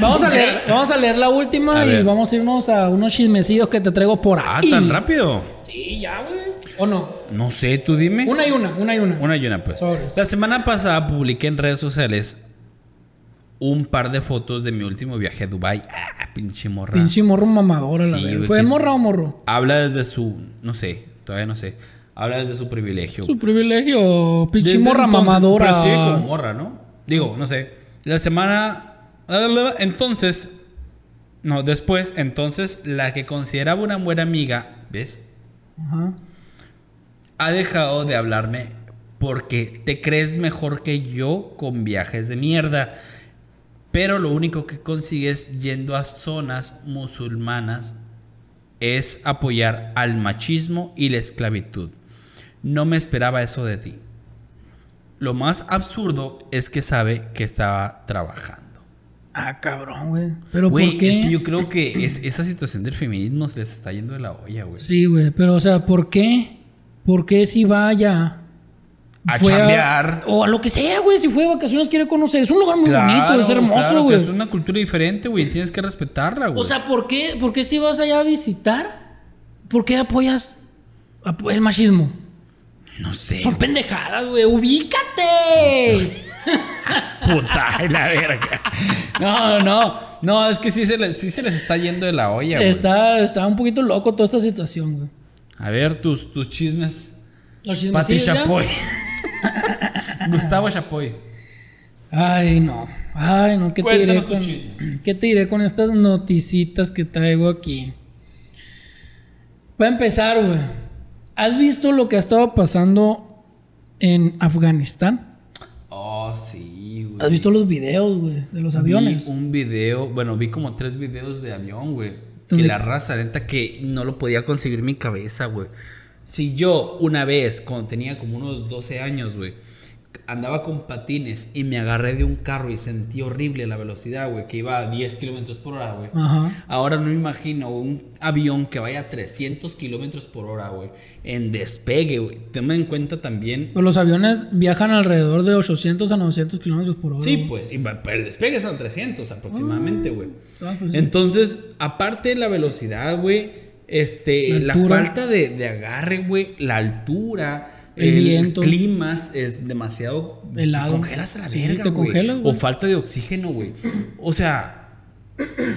Speaker 1: vamos, a leer, vamos a leer la última
Speaker 2: A
Speaker 1: y
Speaker 2: ver.
Speaker 1: vamos a irnos a unos chismecillos que te traigo por
Speaker 2: Ah,
Speaker 1: ahí.
Speaker 2: tan rápido.
Speaker 1: Sí, ya, güey. ¿O no?
Speaker 2: No sé, tú dime.
Speaker 1: Una y una, una y una.
Speaker 2: Una y una, pues. La semana pasada publiqué en redes sociales un par de fotos de mi último viaje a Dubai. Ah, pinche morra.
Speaker 1: Pinche morro mamadora, la verdad. ¿Fue morra o morro?
Speaker 2: Habla desde su, no sé, todavía no sé. Habla desde su privilegio.
Speaker 1: Su privilegio, pinche
Speaker 2: Desde
Speaker 1: morra
Speaker 2: entonces-
Speaker 1: mamadora.
Speaker 2: Pero escribe como morra, ¿no? Digo, no sé. La semana. Entonces. No, después, entonces, la que consideraba una buena amiga, ¿ves?
Speaker 1: Ajá.
Speaker 2: Ha dejado de hablarme porque te crees mejor que yo con viajes de mierda. Pero lo único que consigues yendo a zonas musulmanas es apoyar al machismo y la esclavitud. No me esperaba eso de ti. lo más absurdo es que sabe que estaba trabajando.
Speaker 1: Ah, cabrón, güey. Pero
Speaker 2: Güey,
Speaker 1: ¿por qué?
Speaker 2: es que yo creo que es, esa situación del feminismo se les está yendo de la olla, güey.
Speaker 1: Sí, güey. Pero, o sea, ¿por qué? ¿Por qué si vaya?
Speaker 2: A
Speaker 1: fue
Speaker 2: chambear.
Speaker 1: o a lo que sea, güey. Si fue de vacaciones, quiere conocer. Es un lugar muy
Speaker 2: Claro,
Speaker 1: bonito, es hermoso,
Speaker 2: claro,
Speaker 1: güey.
Speaker 2: es una cultura diferente, güey. Tienes que respetarla, güey.
Speaker 1: O sea, ¿por qué, ¿por qué si vas allá a visitar? ¿Por qué apoyas apo- el machismo?
Speaker 2: no sé.
Speaker 1: Son pendejadas, güey. ¡Ubícate!
Speaker 2: puta y la verga. No, no. No, es que sí se, les, sí se les está yendo de la olla, güey.
Speaker 1: está, está un poquito loco toda esta situación, güey.
Speaker 2: A ver, tus, tus chismes.
Speaker 1: Los
Speaker 2: Pati
Speaker 1: chismecillos ya.
Speaker 2: Chapoy. Gustavo Chapoy.
Speaker 1: Ay, no. Ay, no. ¿Qué te, diré con. ¿Qué te diré con estas noticitas que traigo aquí? Para empezar, güey. ¿Has visto lo que ha estado pasando en Afganistán?
Speaker 2: Oh, sí, güey.
Speaker 1: ¿Has visto los videos, güey? De los aviones.
Speaker 2: Vi un video, bueno, vi como tres videos de avión, güey. Que la raza, neta, que no lo podía conseguir mi cabeza, güey. Si yo una vez, cuando tenía como unos 12 años, güey, andaba con patines y me agarré de un carro y sentí horrible la velocidad, güey, que iba a 10 kilómetros por hora, güey. Ahora no me imagino un avión que vaya a 300 kilómetros por hora, güey, en despegue, güey. Toma en cuenta también
Speaker 1: Pues los aviones viajan alrededor de 800 a 900 kilómetros por hora.
Speaker 2: Sí, pues, y el despegue son 300 aproximadamente, güey.
Speaker 1: ah, pues sí.
Speaker 2: Entonces, aparte de la velocidad, güey, este,
Speaker 1: La
Speaker 2: falta de, de agarre, güey, la altura,
Speaker 1: El
Speaker 2: el,
Speaker 1: viento.
Speaker 2: clima es demasiado...
Speaker 1: Helado.
Speaker 2: Te congelas a la
Speaker 1: Sí,
Speaker 2: verga,
Speaker 1: te
Speaker 2: güey.
Speaker 1: congelas, güey.
Speaker 2: O falta de oxígeno, güey. O sea,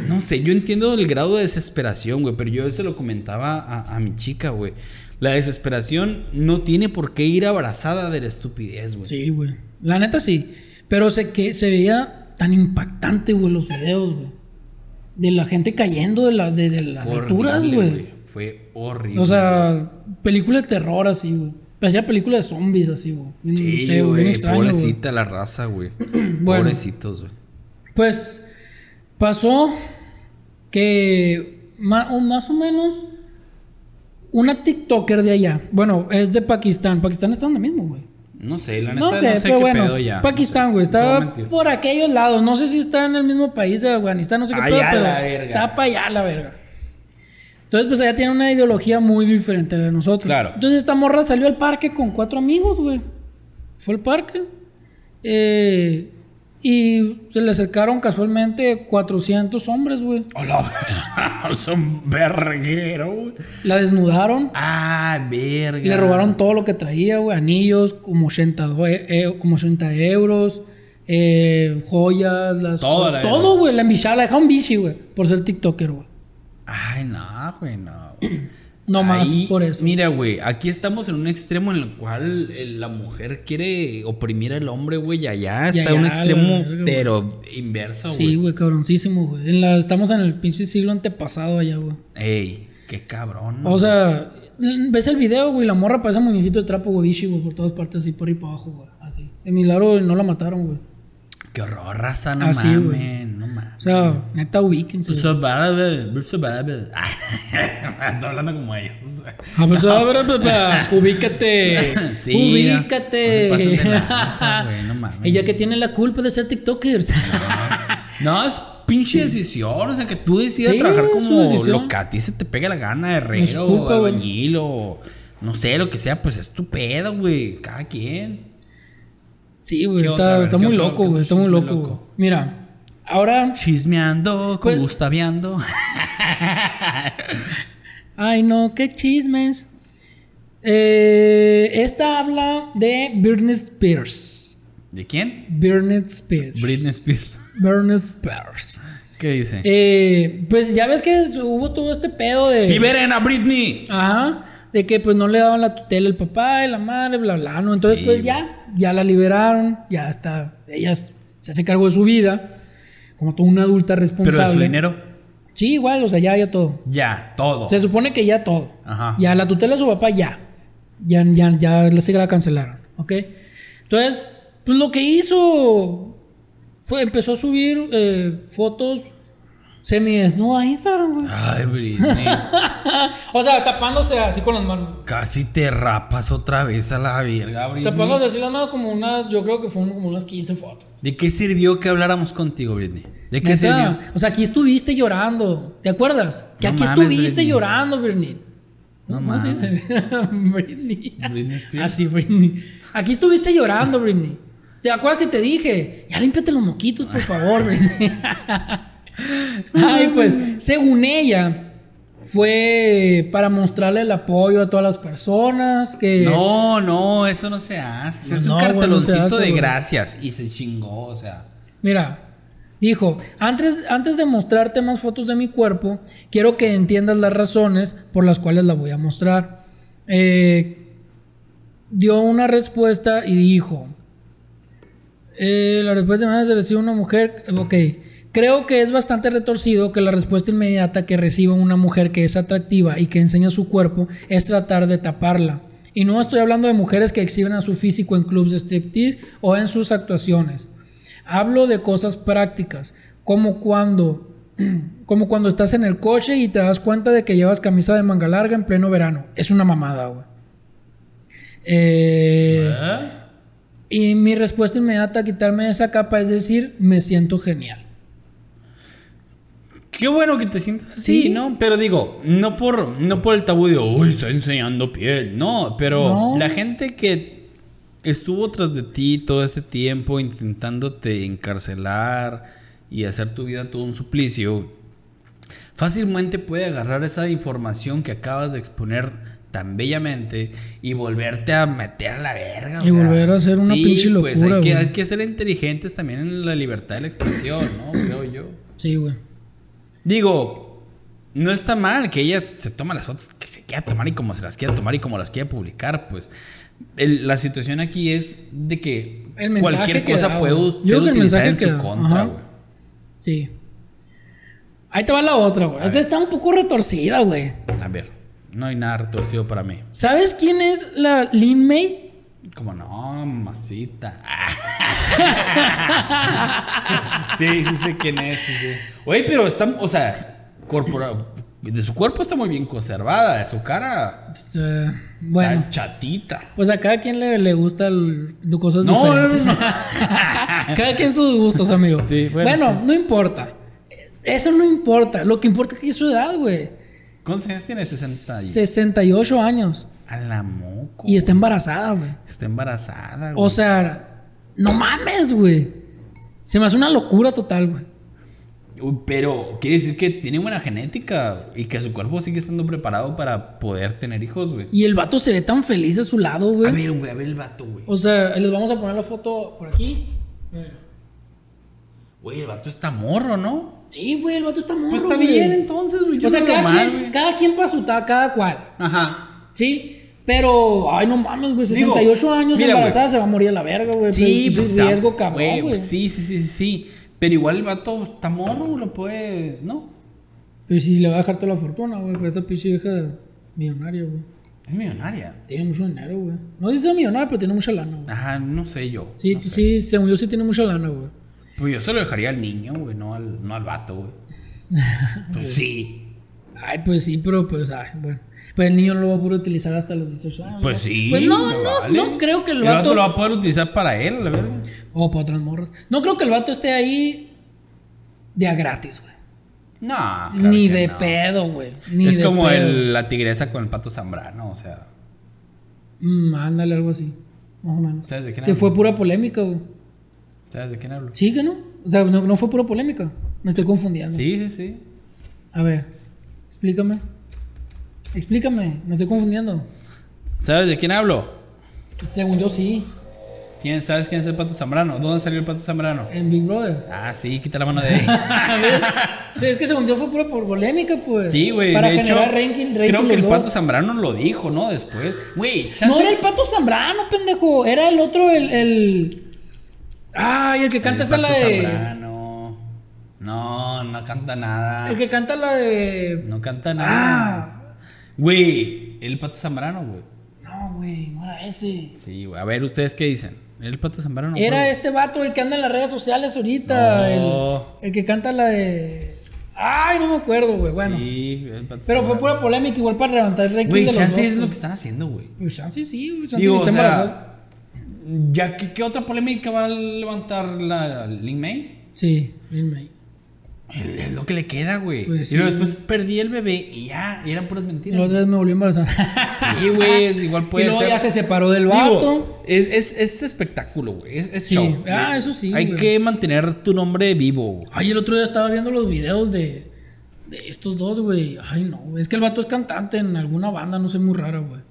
Speaker 2: no sé, yo entiendo el grado de desesperación, güey, pero yo se lo comentaba a, a mi chica, güey. La desesperación no tiene por qué ir abrazada de la estupidez, güey.
Speaker 1: Sí, güey. La neta sí. Pero se, que, se veía tan impactante, güey, los videos, güey. De la gente cayendo de, la, de, de las
Speaker 2: Fue
Speaker 1: alturas,
Speaker 2: horrible,
Speaker 1: güey.
Speaker 2: Fue horrible.
Speaker 1: O sea, película de terror así, güey. Parecía película de zombies así, güey.
Speaker 2: Sí,
Speaker 1: no sé, güey,
Speaker 2: pobrecita la raza, güey.
Speaker 1: Bueno.
Speaker 2: Pobrecitos, güey.
Speaker 1: Pues pasó que ma- o más o menos una TikToker de allá. Bueno, es de Pakistán. Pakistán está donde mismo, güey.
Speaker 2: No sé, la neta
Speaker 1: No
Speaker 2: no
Speaker 1: sé,
Speaker 2: sé,
Speaker 1: pero
Speaker 2: qué
Speaker 1: bueno.
Speaker 2: pedo ya.
Speaker 1: Pakistán, güey.
Speaker 2: sé, no
Speaker 1: Estaba por aquellos lados. No sé si está en el mismo país de Afganistán, no sé qué pedo,
Speaker 2: Allá
Speaker 1: pero
Speaker 2: la verga.
Speaker 1: está para allá la verga. Entonces, pues allá tiene una ideología muy diferente a la de nosotros.
Speaker 2: Claro.
Speaker 1: Entonces, esta morra salió al parque con cuatro amigos, güey. Fue al parque. eh, y se le acercaron casualmente 400 hombres, güey.
Speaker 2: Hola, son verguero, güey.
Speaker 1: La desnudaron.
Speaker 2: Ah, verga.
Speaker 1: Le robaron todo lo que traía, güey. Anillos, como 80, do- eh, como 80 euros. eh, joyas, las,
Speaker 2: Todo, la
Speaker 1: todo, güey. La la dejaron bici, güey. Por ser TikToker, güey.
Speaker 2: Ay, no, güey, no. güey.
Speaker 1: No más
Speaker 2: Ahí,
Speaker 1: por eso.
Speaker 2: Mira, güey, aquí estamos en un extremo en el cual eh, la mujer quiere oprimir al hombre, güey, y allá
Speaker 1: Y
Speaker 2: está un
Speaker 1: allá,
Speaker 2: extremo,
Speaker 1: verga, güey.
Speaker 2: pero inverso,
Speaker 1: Sí,
Speaker 2: güey.
Speaker 1: güey, cabroncísimo, güey. En la- estamos en el pinche siglo antepasado allá, güey.
Speaker 2: Ey, qué cabrón.
Speaker 1: O sea, ves el video, güey. La morra parece muñequito de trapo, güey, güey, por todas partes, así por ahí para abajo, güey. Así. De milagro no la mataron, güey.
Speaker 2: Qué horror, raza, no
Speaker 1: Así,
Speaker 2: mames,
Speaker 1: güey.
Speaker 2: no mames.
Speaker 1: O sea, neta, ubíquense.
Speaker 2: Pulso árabe, pulso árabe. Estoy hablando como ellos.
Speaker 1: Ah, pues, papá, ubícate.
Speaker 2: Sí,
Speaker 1: ubícate.
Speaker 2: no se pasen de lanza, güey, no mames.
Speaker 1: Ella que tiene la culpa de ser TikTokers.
Speaker 2: No, es pinche decisión. O sea, que tú decidas
Speaker 1: Sí,
Speaker 2: trabajar como lo que a ti se te pegue la gana, herrero,
Speaker 1: culpa, güey.
Speaker 2: albañil o no sé, lo que sea, pues es tu pedo, güey. Cada quien.
Speaker 1: Sí, güey, está,
Speaker 2: ver,
Speaker 1: está
Speaker 2: ¿qué
Speaker 1: muy loco, güey. Está muy loco. Mira, ahora.
Speaker 2: Chismeando,
Speaker 1: Pues-
Speaker 2: gustaviando.
Speaker 1: Ay, no, qué chismes. Eh, esta habla de Britney Spears.
Speaker 2: ¿De quién?
Speaker 1: Britney Spears.
Speaker 2: Britney Spears.
Speaker 1: Britney Spears.
Speaker 2: ¿Qué dice?
Speaker 1: Eh, pues ya ves que hubo todo este pedo de.
Speaker 2: ¡Liberen a Britney!
Speaker 1: Ajá. De que pues no le daban la tutela el papá y la madre, bla, bla, ¿no? Entonces,
Speaker 2: Sí,
Speaker 1: pues ya, ya la liberaron, ya está. Ella se hace cargo de su vida, como toda una adulta responsable.
Speaker 2: Pero de su dinero,
Speaker 1: Sí, igual, o sea, ya, ya todo.
Speaker 2: ya, todo.
Speaker 1: Se supone que ya todo.
Speaker 2: Ajá.
Speaker 1: Ya la tutela de su papá, ya. Ya, ya, ya la, sí la cancelaron, ¿ok? Entonces, pues lo que hizo fue, empezó a subir eh, fotos semidesnuda a Instagram, güey.
Speaker 2: Ay, Britney.
Speaker 1: O sea, tapándose así con las manos.
Speaker 2: Casi te rapas otra vez a la verga, Britney.
Speaker 1: Tapándose así las manos como unas, yo creo que fueron como unas 15 fotos.
Speaker 2: ¿De qué sirvió que habláramos contigo, Britney? ¿De qué sirvió?
Speaker 1: O sea, aquí estuviste llorando. ¿Te acuerdas? Que
Speaker 2: No
Speaker 1: aquí
Speaker 2: mames,
Speaker 1: estuviste
Speaker 2: Britney.
Speaker 1: llorando, Britney.
Speaker 2: No
Speaker 1: ¿Cómo se
Speaker 2: mames.
Speaker 1: dice? Britney.
Speaker 2: Britney Spears.
Speaker 1: Así, Britney. Aquí estuviste llorando, Britney. ¿Te acuerdas que te dije? Ya límpiate los moquitos, por favor, Britney. Ay, pues, según ella, fue para mostrarle el apoyo a todas las personas que...
Speaker 2: No, no, eso no se hace. Es
Speaker 1: No,
Speaker 2: un carteloncito
Speaker 1: se hace,
Speaker 2: de gracias. Y se chingó, o sea.
Speaker 1: Mira, dijo, antes, antes de mostrarte más fotos de mi cuerpo, quiero que entiendas las razones por las cuales la voy a mostrar. Eh, dio una respuesta y dijo, eh, la respuesta me hace recibe una mujer, ok, creo que es bastante retorcido que la respuesta inmediata que reciba una mujer que es atractiva y que enseña su cuerpo es tratar de taparla. Y no estoy hablando de mujeres que exhiben a su físico en clubs de striptease o en sus actuaciones. Hablo de cosas prácticas, como cuando, como cuando estás en el coche y te das cuenta de que llevas camisa de manga larga en pleno verano. Es una mamada, güey. Eh, y mi respuesta inmediata a quitarme esa capa es decir, me siento genial.
Speaker 2: Qué bueno que te sientas así,
Speaker 1: Sí.
Speaker 2: ¿no? Pero digo, no por, no por el tabú de, uy, está enseñando piel. No, pero
Speaker 1: No.
Speaker 2: la gente que estuvo tras de ti todo este tiempo intentándote encarcelar y hacer tu vida todo un suplicio, fácilmente puede agarrar esa información que acabas de exponer tan bellamente y volverte a meter a la verga. o
Speaker 1: Y volver a hacer una
Speaker 2: sí,
Speaker 1: pinche
Speaker 2: Pues
Speaker 1: locura,
Speaker 2: hay que,
Speaker 1: güey.
Speaker 2: hay que ser inteligentes también en la libertad de la expresión, ¿no? Creo yo.
Speaker 1: Sí, güey.
Speaker 2: Digo, no está mal que ella se toma las fotos que se quiera tomar y como se las quiera tomar y como las quiera publicar, pues. El- la situación aquí es de que
Speaker 1: El
Speaker 2: cualquier cosa
Speaker 1: da,
Speaker 2: puede
Speaker 1: Yo
Speaker 2: ser utilizada en su
Speaker 1: da,
Speaker 2: contra, güey.
Speaker 1: Sí. Ahí te va la otra, güey. Esta está un poco retorcida, güey.
Speaker 2: A ver, no hay nada retorcido para mí.
Speaker 1: ¿Sabes quién es la Lin May?
Speaker 2: Como no, mamacita. sí, sí sé quién es. Sí, sí. Oye, pero está, o sea, corpora, de su cuerpo está muy bien conservada, de su cara
Speaker 1: bueno,
Speaker 2: está chatita.
Speaker 1: pues a cada quien le, le gusta el- de cosas
Speaker 2: No, no, no,
Speaker 1: diferentes.
Speaker 2: no.
Speaker 1: cada quien sus gustos, amigo.
Speaker 2: Sí, bueno,
Speaker 1: bueno,
Speaker 2: sí.
Speaker 1: no importa. Eso no importa. Lo que importa es que es su edad, güey.
Speaker 2: ¿Cuántos años tiene? 60 y...
Speaker 1: 68 años.
Speaker 2: A la moco.
Speaker 1: Y está embarazada, güey.
Speaker 2: Está embarazada, güey.
Speaker 1: O sea, no mames, güey. Se me hace una locura total, güey.
Speaker 2: Pero quiere decir que tiene buena genética y que su cuerpo sigue estando preparado para poder tener hijos, güey.
Speaker 1: Y el vato se ve tan feliz a su lado,
Speaker 2: A
Speaker 1: güey.
Speaker 2: ver, güey, a ver el vato, güey.
Speaker 1: O sea, les vamos a poner la foto por aquí.
Speaker 2: Güey, el vato está morro, ¿no?
Speaker 1: Sí, güey, el vato está morro,
Speaker 2: Pues está bien, entonces, güey. Yo
Speaker 1: O sea, cada,
Speaker 2: mal,
Speaker 1: quien, cada quien para su ta- cada cual.
Speaker 2: Ajá.
Speaker 1: Sí. Pero, ay, no mames, güey,
Speaker 2: Digo,
Speaker 1: 68 años
Speaker 2: mira,
Speaker 1: embarazada se va a morir a la verga, güey.
Speaker 2: Sí,
Speaker 1: pues,
Speaker 2: pues,
Speaker 1: es riesgo cabrón,
Speaker 2: güey. Sí, sí, sí, sí, sí. Pero igual el vato está morro, lo puede. ¿No?
Speaker 1: Pues si le va a dejar toda la fortuna, güey, pues esta pinche vieja millonaria, güey.
Speaker 2: Es millonaria.
Speaker 1: Tiene mucho dinero, güey. No dice ser millonaria, pero tiene mucha lana, güey.
Speaker 2: Ajá, no sé yo.
Speaker 1: Sí,
Speaker 2: no sé.
Speaker 1: sí, según yo sí tiene mucha lana, güey.
Speaker 2: Pues yo se lo dejaría al niño, güey, no al, no al vato, güey. Pues sí.
Speaker 1: Ay, pues sí, pero pues, ay, bueno. Pues el niño no lo va a poder utilizar hasta los 18 años.
Speaker 2: Pues sí.
Speaker 1: Pues no, no,
Speaker 2: vale.
Speaker 1: no creo que el
Speaker 2: El
Speaker 1: vato.
Speaker 2: vato lo va a poder utilizar para él, la verga.
Speaker 1: O para otras morras. No creo que el vato esté ahí de a gratis, güey.
Speaker 2: No, claro
Speaker 1: Ni de
Speaker 2: no.
Speaker 1: pedo, güey.
Speaker 2: Es
Speaker 1: de
Speaker 2: como
Speaker 1: pedo.
Speaker 2: el- la tigresa con el pato Zambrano, o sea.
Speaker 1: Mm, ándale, algo así. Más o menos.
Speaker 2: ¿Sabes de quién
Speaker 1: Que
Speaker 2: hablo?
Speaker 1: fue pura polémica, güey.
Speaker 2: ¿Sabes de quién hablo?
Speaker 1: Sí, que no. O sea, no, no fue pura polémica. Me estoy confundiendo.
Speaker 2: Sí, sí, sí.
Speaker 1: A ver, explícame. Explícame, me estoy confundiendo.
Speaker 2: ¿Sabes de quién hablo?
Speaker 1: Según yo sí,
Speaker 2: ¿Quién, ¿Sabes quién es el pato Zambrano? ¿Dónde salió el pato Zambrano?
Speaker 1: en Big Brother.
Speaker 2: Ah, sí, quita la mano de ahí.
Speaker 1: Sí, es que según yo fue pura por polémica, pues.
Speaker 2: Sí, güey.
Speaker 1: Para
Speaker 2: De hecho,
Speaker 1: generar ranking, rating
Speaker 2: creo que el pato Zambrano lo dijo, ¿no? Después. Güey,
Speaker 1: No era el pato Zambrano, pendejo. Era el otro, el. el... Ay, el que canta
Speaker 2: el
Speaker 1: esta la
Speaker 2: pato
Speaker 1: de.
Speaker 2: Zambrano. No, no canta nada.
Speaker 1: El que canta la de.
Speaker 2: No canta nada.
Speaker 1: Ah.
Speaker 2: Güey, el pato Zambrano, güey.
Speaker 1: No, güey, no era ese.
Speaker 2: Sí, güey. A ver, ¿ustedes qué dicen? ¿El pato Zambrano?
Speaker 1: Era este vato, el que anda en las redes sociales ahorita.
Speaker 2: No.
Speaker 1: El, el que canta la de. Ay, no me acuerdo, güey. Bueno.
Speaker 2: Sí, el Pato
Speaker 1: pero fue pura polémica, igual para levantar el ranking
Speaker 2: Güey,
Speaker 1: de los
Speaker 2: chance
Speaker 1: dos.
Speaker 2: es lo que están haciendo, güey.
Speaker 1: Pues chance sí, güey. Chance
Speaker 2: Digo,
Speaker 1: que está
Speaker 2: o sea,
Speaker 1: embarazada.
Speaker 2: Ya, ¿qué, qué otra polémica va a levantar la Lin May?
Speaker 1: Sí, Lin May.
Speaker 2: Es lo que le queda, güey.
Speaker 1: Pues
Speaker 2: y luego
Speaker 1: sí.
Speaker 2: después perdí el bebé y ya, y eran puras
Speaker 1: La
Speaker 2: mentiras.
Speaker 1: otra vez me volvió a embarazar.
Speaker 2: Sí, güey, igual puede
Speaker 1: y luego
Speaker 2: ser.
Speaker 1: ya se separó del vato.
Speaker 2: Digo, es, es, es espectáculo, güey. Es, es
Speaker 1: Sí.
Speaker 2: show.
Speaker 1: Ah, eso sí,
Speaker 2: Hay
Speaker 1: güey.
Speaker 2: que mantener tu nombre vivo. güey.
Speaker 1: Ay, el otro día estaba viendo los videos de, de estos dos, güey. Ay, no. güey. Es que el vato es cantante en alguna banda, no sé, muy rara, güey.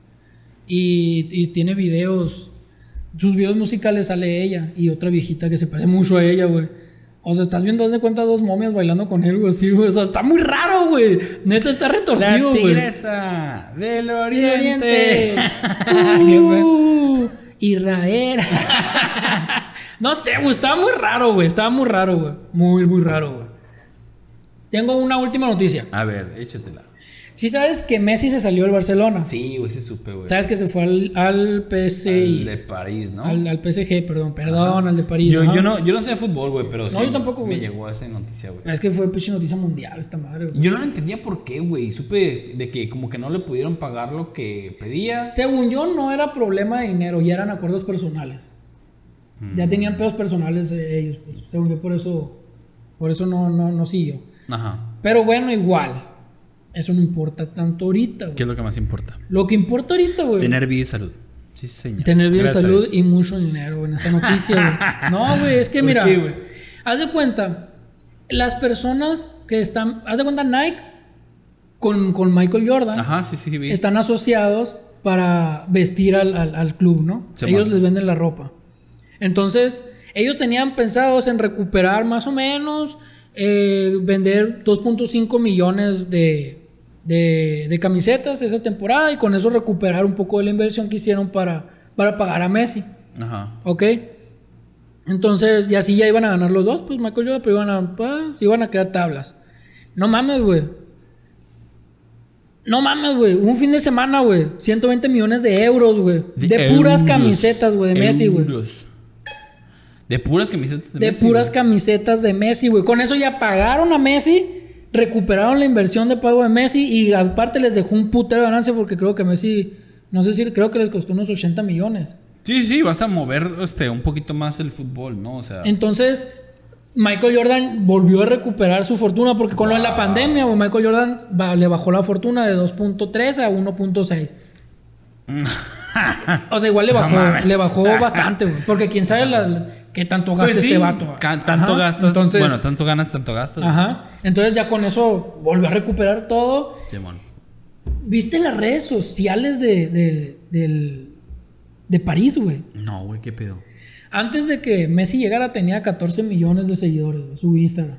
Speaker 1: Y, y tiene videos. Sus videos musicales sale ella y otra viejita que se parece mucho a ella, güey. O sea, estás viendo, haz de cuenta, dos momias bailando con él, güey, así, güey. O sea, está muy raro, güey. Neta, está retorcido,
Speaker 2: la
Speaker 1: güey.
Speaker 2: tigresa del
Speaker 1: Del
Speaker 2: oriente.
Speaker 1: Oriente. Uh, Israel. no sé, güey. Estaba muy raro, güey. Estaba muy raro, güey. Muy, muy raro, güey. Tengo una última noticia.
Speaker 2: A ver, échatela.
Speaker 1: Si sabes que Messi se salió del Barcelona.
Speaker 2: Sí, güey, sí supe, güey.
Speaker 1: Sabes que se fue al, al PSI.
Speaker 2: Al de París, ¿no?
Speaker 1: Al, al PSG, perdón. Perdón, al de París.
Speaker 2: yo,
Speaker 1: ajá.
Speaker 2: yo, no, yo no sé de fútbol, güey, pero sí.
Speaker 1: yo tampoco,
Speaker 2: Me
Speaker 1: güey.
Speaker 2: llegó esa noticia, güey.
Speaker 1: Es que fue pinche noticia mundial esta madre, güey.
Speaker 2: Yo no entendía por qué, güey. Supe de que como que no le pudieron pagar lo que pedía.
Speaker 1: Según yo, no era problema de dinero, ya eran acuerdos personales. Ya tenían pedos personales eh, ellos, pues. Según yo, por eso, por eso no, no, no siguió.
Speaker 2: Ajá.
Speaker 1: Pero bueno, igual. Eso no importa tanto ahorita, güey.
Speaker 2: ¿Qué es lo que más importa?
Speaker 1: Lo que importa ahorita, güey.
Speaker 2: Tener vida y salud. Sí, señor.
Speaker 1: Tener vida y salud y mucho dinero güey, en esta noticia, güey. No, güey, es que
Speaker 2: ¿Por
Speaker 1: mira.
Speaker 2: qué,
Speaker 1: haz de cuenta, las personas que están. Haz de cuenta, Nike con, con Michael Jordan
Speaker 2: Ajá, sí, sí, vi.
Speaker 1: están asociados para vestir al, al- al club, ¿no? Ellos les venden la ropa. Entonces, ellos tenían pensados en recuperar más o menos, eh, vender 2.5 millones de, de- de camisetas esa temporada y con eso recuperar un poco de la inversión que hicieron para, para pagar a Messi.
Speaker 2: Ajá.
Speaker 1: ¿Ok? Entonces, y así ya iban a ganar los dos, pues Michael Jordan, pero iban a, pues, iban a quedar tablas. No mames, güey. No mames, güey. Un fin de semana, güey. 120 millones de euros, güey. De, puras
Speaker 2: euros.
Speaker 1: camisetas, güey, de Messi, güey.
Speaker 2: De puras camisetas de,
Speaker 1: De
Speaker 2: Messi,
Speaker 1: puras
Speaker 2: güey.
Speaker 1: camisetas de Messi, güey. Con eso ya pagaron a Messi, recuperaron la inversión de pago de Messi y aparte les dejó un putero de ganancia porque creo que Messi, no sé si creo que les costó unos 80 millones.
Speaker 2: Sí, sí, vas a mover este, un poquito más el fútbol, ¿no? O sea.
Speaker 1: Entonces, Michael Jordan volvió a recuperar su fortuna porque con lo de la pandemia, Michael Jordan le bajó la fortuna de 2.3 a 1.6. o sea, igual le bajó, le bajó bastante, güey. Porque quién sabe la- qué tanto gasta
Speaker 2: Pues sí,
Speaker 1: este vato.
Speaker 2: tanto
Speaker 1: Ajá,
Speaker 2: gastas.
Speaker 1: Entonces,
Speaker 2: bueno, tanto ganas, tanto gastas.
Speaker 1: ajá. Entonces ya con eso volvió a recuperar todo.
Speaker 2: Simón.
Speaker 1: ¿Viste las redes sociales de, de, del- de París, güey?
Speaker 2: No, güey, qué pedo.
Speaker 1: Antes de que Messi llegara tenía 14 millones de seguidores, güey, su Instagram.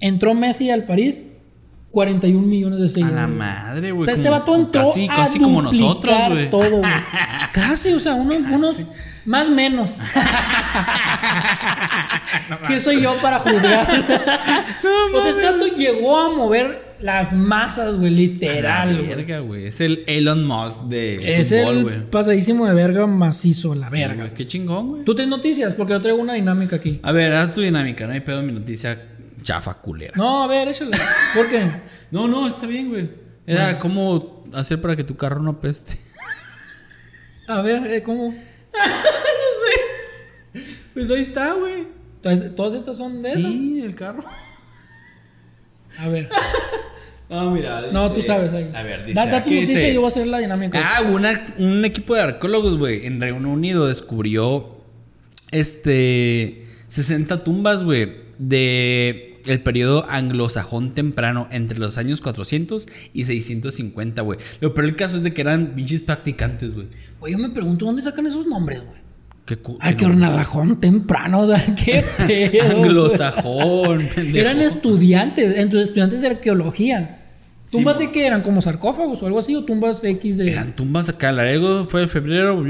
Speaker 1: Entró Messi al París, 41 millones de
Speaker 2: A
Speaker 1: seguidores.
Speaker 2: la
Speaker 1: güey.
Speaker 2: madre, güey.
Speaker 1: O sea, este
Speaker 2: como-
Speaker 1: vato entró
Speaker 2: Casi,
Speaker 1: a
Speaker 2: casi como
Speaker 1: duplicar
Speaker 2: nosotros, güey.
Speaker 1: todo, güey. Casi, o sea, unos, unos más menos. ¿Qué soy yo para juzgar? pues este vato llegó a mover las masas, güey,
Speaker 2: La
Speaker 1: literal, güey.
Speaker 2: verga, güey. Es el Elon Musk de
Speaker 1: Es
Speaker 2: fútbol,
Speaker 1: el
Speaker 2: güey.
Speaker 1: pasadísimo de verga macizo, la
Speaker 2: Sí,
Speaker 1: verga.
Speaker 2: Qué chingón, güey.
Speaker 1: Tú tienes noticias, porque yo traigo una dinámica aquí.
Speaker 2: A ver, haz tu dinámica, no hay pedo en mi noticia chafa culera.
Speaker 1: No, a ver, échale. ¿Por qué?
Speaker 2: No, no, está bien, güey. Era cómo hacer para que tu carro no apeste.
Speaker 1: A ver, eh, ¿cómo?
Speaker 2: Pues ahí está, güey.
Speaker 1: Entonces, ¿todas estas son de eso?
Speaker 2: Sí, el carro.
Speaker 1: A ver.
Speaker 2: No, mira.
Speaker 1: No,
Speaker 2: dice-
Speaker 1: tú sabes ahí.
Speaker 2: A ver, dice.
Speaker 1: Da, da tu noticia
Speaker 2: dice-
Speaker 1: y yo voy a hacer la dinámica.
Speaker 2: Ah, una- un equipo de arqueólogos, güey, en Reino Unido descubrió este 60 tumbas, güey, de el periodo anglosajón temprano entre los años 400 y 650, güey. Lo peor del caso es de que eran pinches practicantes, güey.
Speaker 1: Güey, yo me pregunto dónde sacan esos nombres, güey.
Speaker 2: Qué
Speaker 1: Ay,
Speaker 2: no-
Speaker 1: hornalajón temprano, o sea, qué pedo.
Speaker 2: Anglosajón.
Speaker 1: Eran estudiantes, entre estudiantes de arqueología. ¿Tumbas
Speaker 2: Sí,
Speaker 1: de qué eran? ¿Como sarcófagos o algo así? ¿O tumbas X de.?
Speaker 2: Eran tumbas acá, el largo fue en febrero,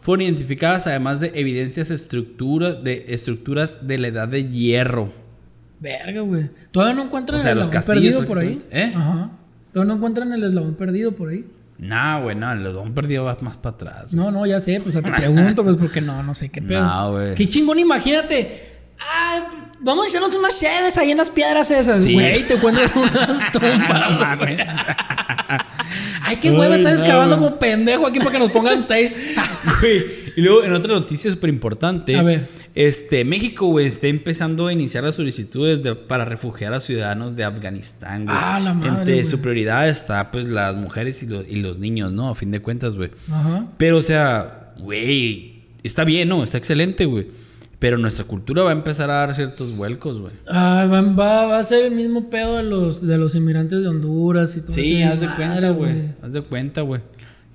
Speaker 2: fueron identificadas además de evidencias estructura, de estructuras de la edad de hierro.
Speaker 1: Verga, güey. Todavía no encuentran
Speaker 2: O sea,
Speaker 1: el eslabón perdido por ahí.
Speaker 2: ¿Eh?
Speaker 1: Ajá. Todavía no encuentran el eslabón perdido por ahí.
Speaker 2: Nah, güey, no, el don perdido va más para atrás. güey.
Speaker 1: No, no, ya sé, pues te pregunto, pues porque no, no sé qué pedo.
Speaker 2: No, güey.
Speaker 1: Qué chingón, imagínate. Ay, vamos a echarnos unas cheves ahí en las piedras esas.
Speaker 2: Sí.
Speaker 1: Güey, te encuentras unas tumbas.
Speaker 2: mames.
Speaker 1: Ay, qué hueva,
Speaker 2: Ay,
Speaker 1: están
Speaker 2: no.
Speaker 1: excavando como pendejo aquí para que nos pongan seis.
Speaker 2: Güey, Y luego, en otra noticia súper importante,
Speaker 1: A ver.
Speaker 2: este, México, güey, está empezando a iniciar las solicitudes de- para refugiar a ciudadanos de Afganistán, güey.
Speaker 1: Ah, la madre,
Speaker 2: Entre
Speaker 1: güey.
Speaker 2: su prioridad está, pues, las mujeres y, los- y los niños, ¿no? A fin de cuentas, güey.
Speaker 1: Ajá.
Speaker 2: Pero, o sea, güey, está bien, ¿no? Está excelente, güey. Pero nuestra cultura va a empezar a dar ciertos vuelcos, güey.
Speaker 1: Ah, va, va- va a ser el mismo pedo de los, de los inmigrantes de Honduras y todo
Speaker 2: Sí,
Speaker 1: ese
Speaker 2: haz de
Speaker 1: desmadre,
Speaker 2: cuenta, güey. Haz de cuenta, güey.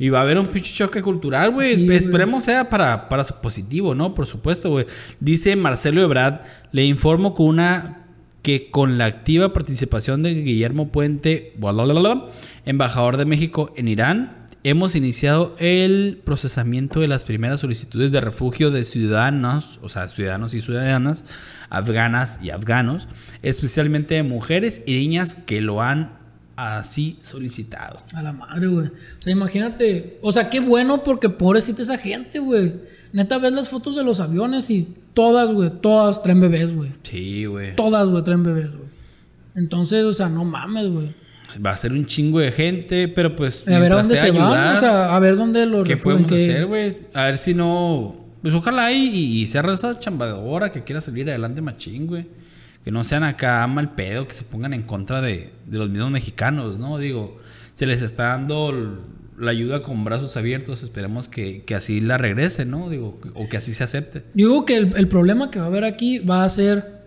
Speaker 2: Y va a haber un pinche choque cultural, güey.
Speaker 1: Sí.
Speaker 2: Esperemos sea para, para positivo, ¿no? Por supuesto, güey. Dice Marcelo Ebrard, le informo con una que con la activa participación de Guillermo Puente, blablabla, embajador de México en Irán, hemos iniciado el procesamiento de las primeras solicitudes de refugio de ciudadanos, o sea, ciudadanos y ciudadanas, afganas y afganos, especialmente de mujeres y niñas que lo han así solicitado.
Speaker 1: A la madre, güey. O sea, imagínate. O sea, qué bueno porque pobrecita esa gente, güey. Neta, ves las fotos de los aviones y todas, güey, todas traen bebés, güey.
Speaker 2: Sí, güey.
Speaker 1: Todas, güey, traen bebés, güey. Entonces, o sea, no mames, güey.
Speaker 2: Va a ser un chingo de gente, pero pues.
Speaker 1: A ver a dónde se van,
Speaker 2: ayudar,
Speaker 1: o sea, a ver dónde los
Speaker 2: ¿Qué podemos hacer, güey? A ver si no. Pues ojalá y, y sea esa chambadora que quiera salir adelante machín, güey. Que no sean acá mal pedo, que se pongan en contra de, de los mismos mexicanos, ¿no? Digo, se les está dando la ayuda con brazos abiertos, esperemos que, que así la regrese, ¿no? Digo, o que así se acepte.
Speaker 1: Yo digo que el, el problema que va a haber aquí va a ser,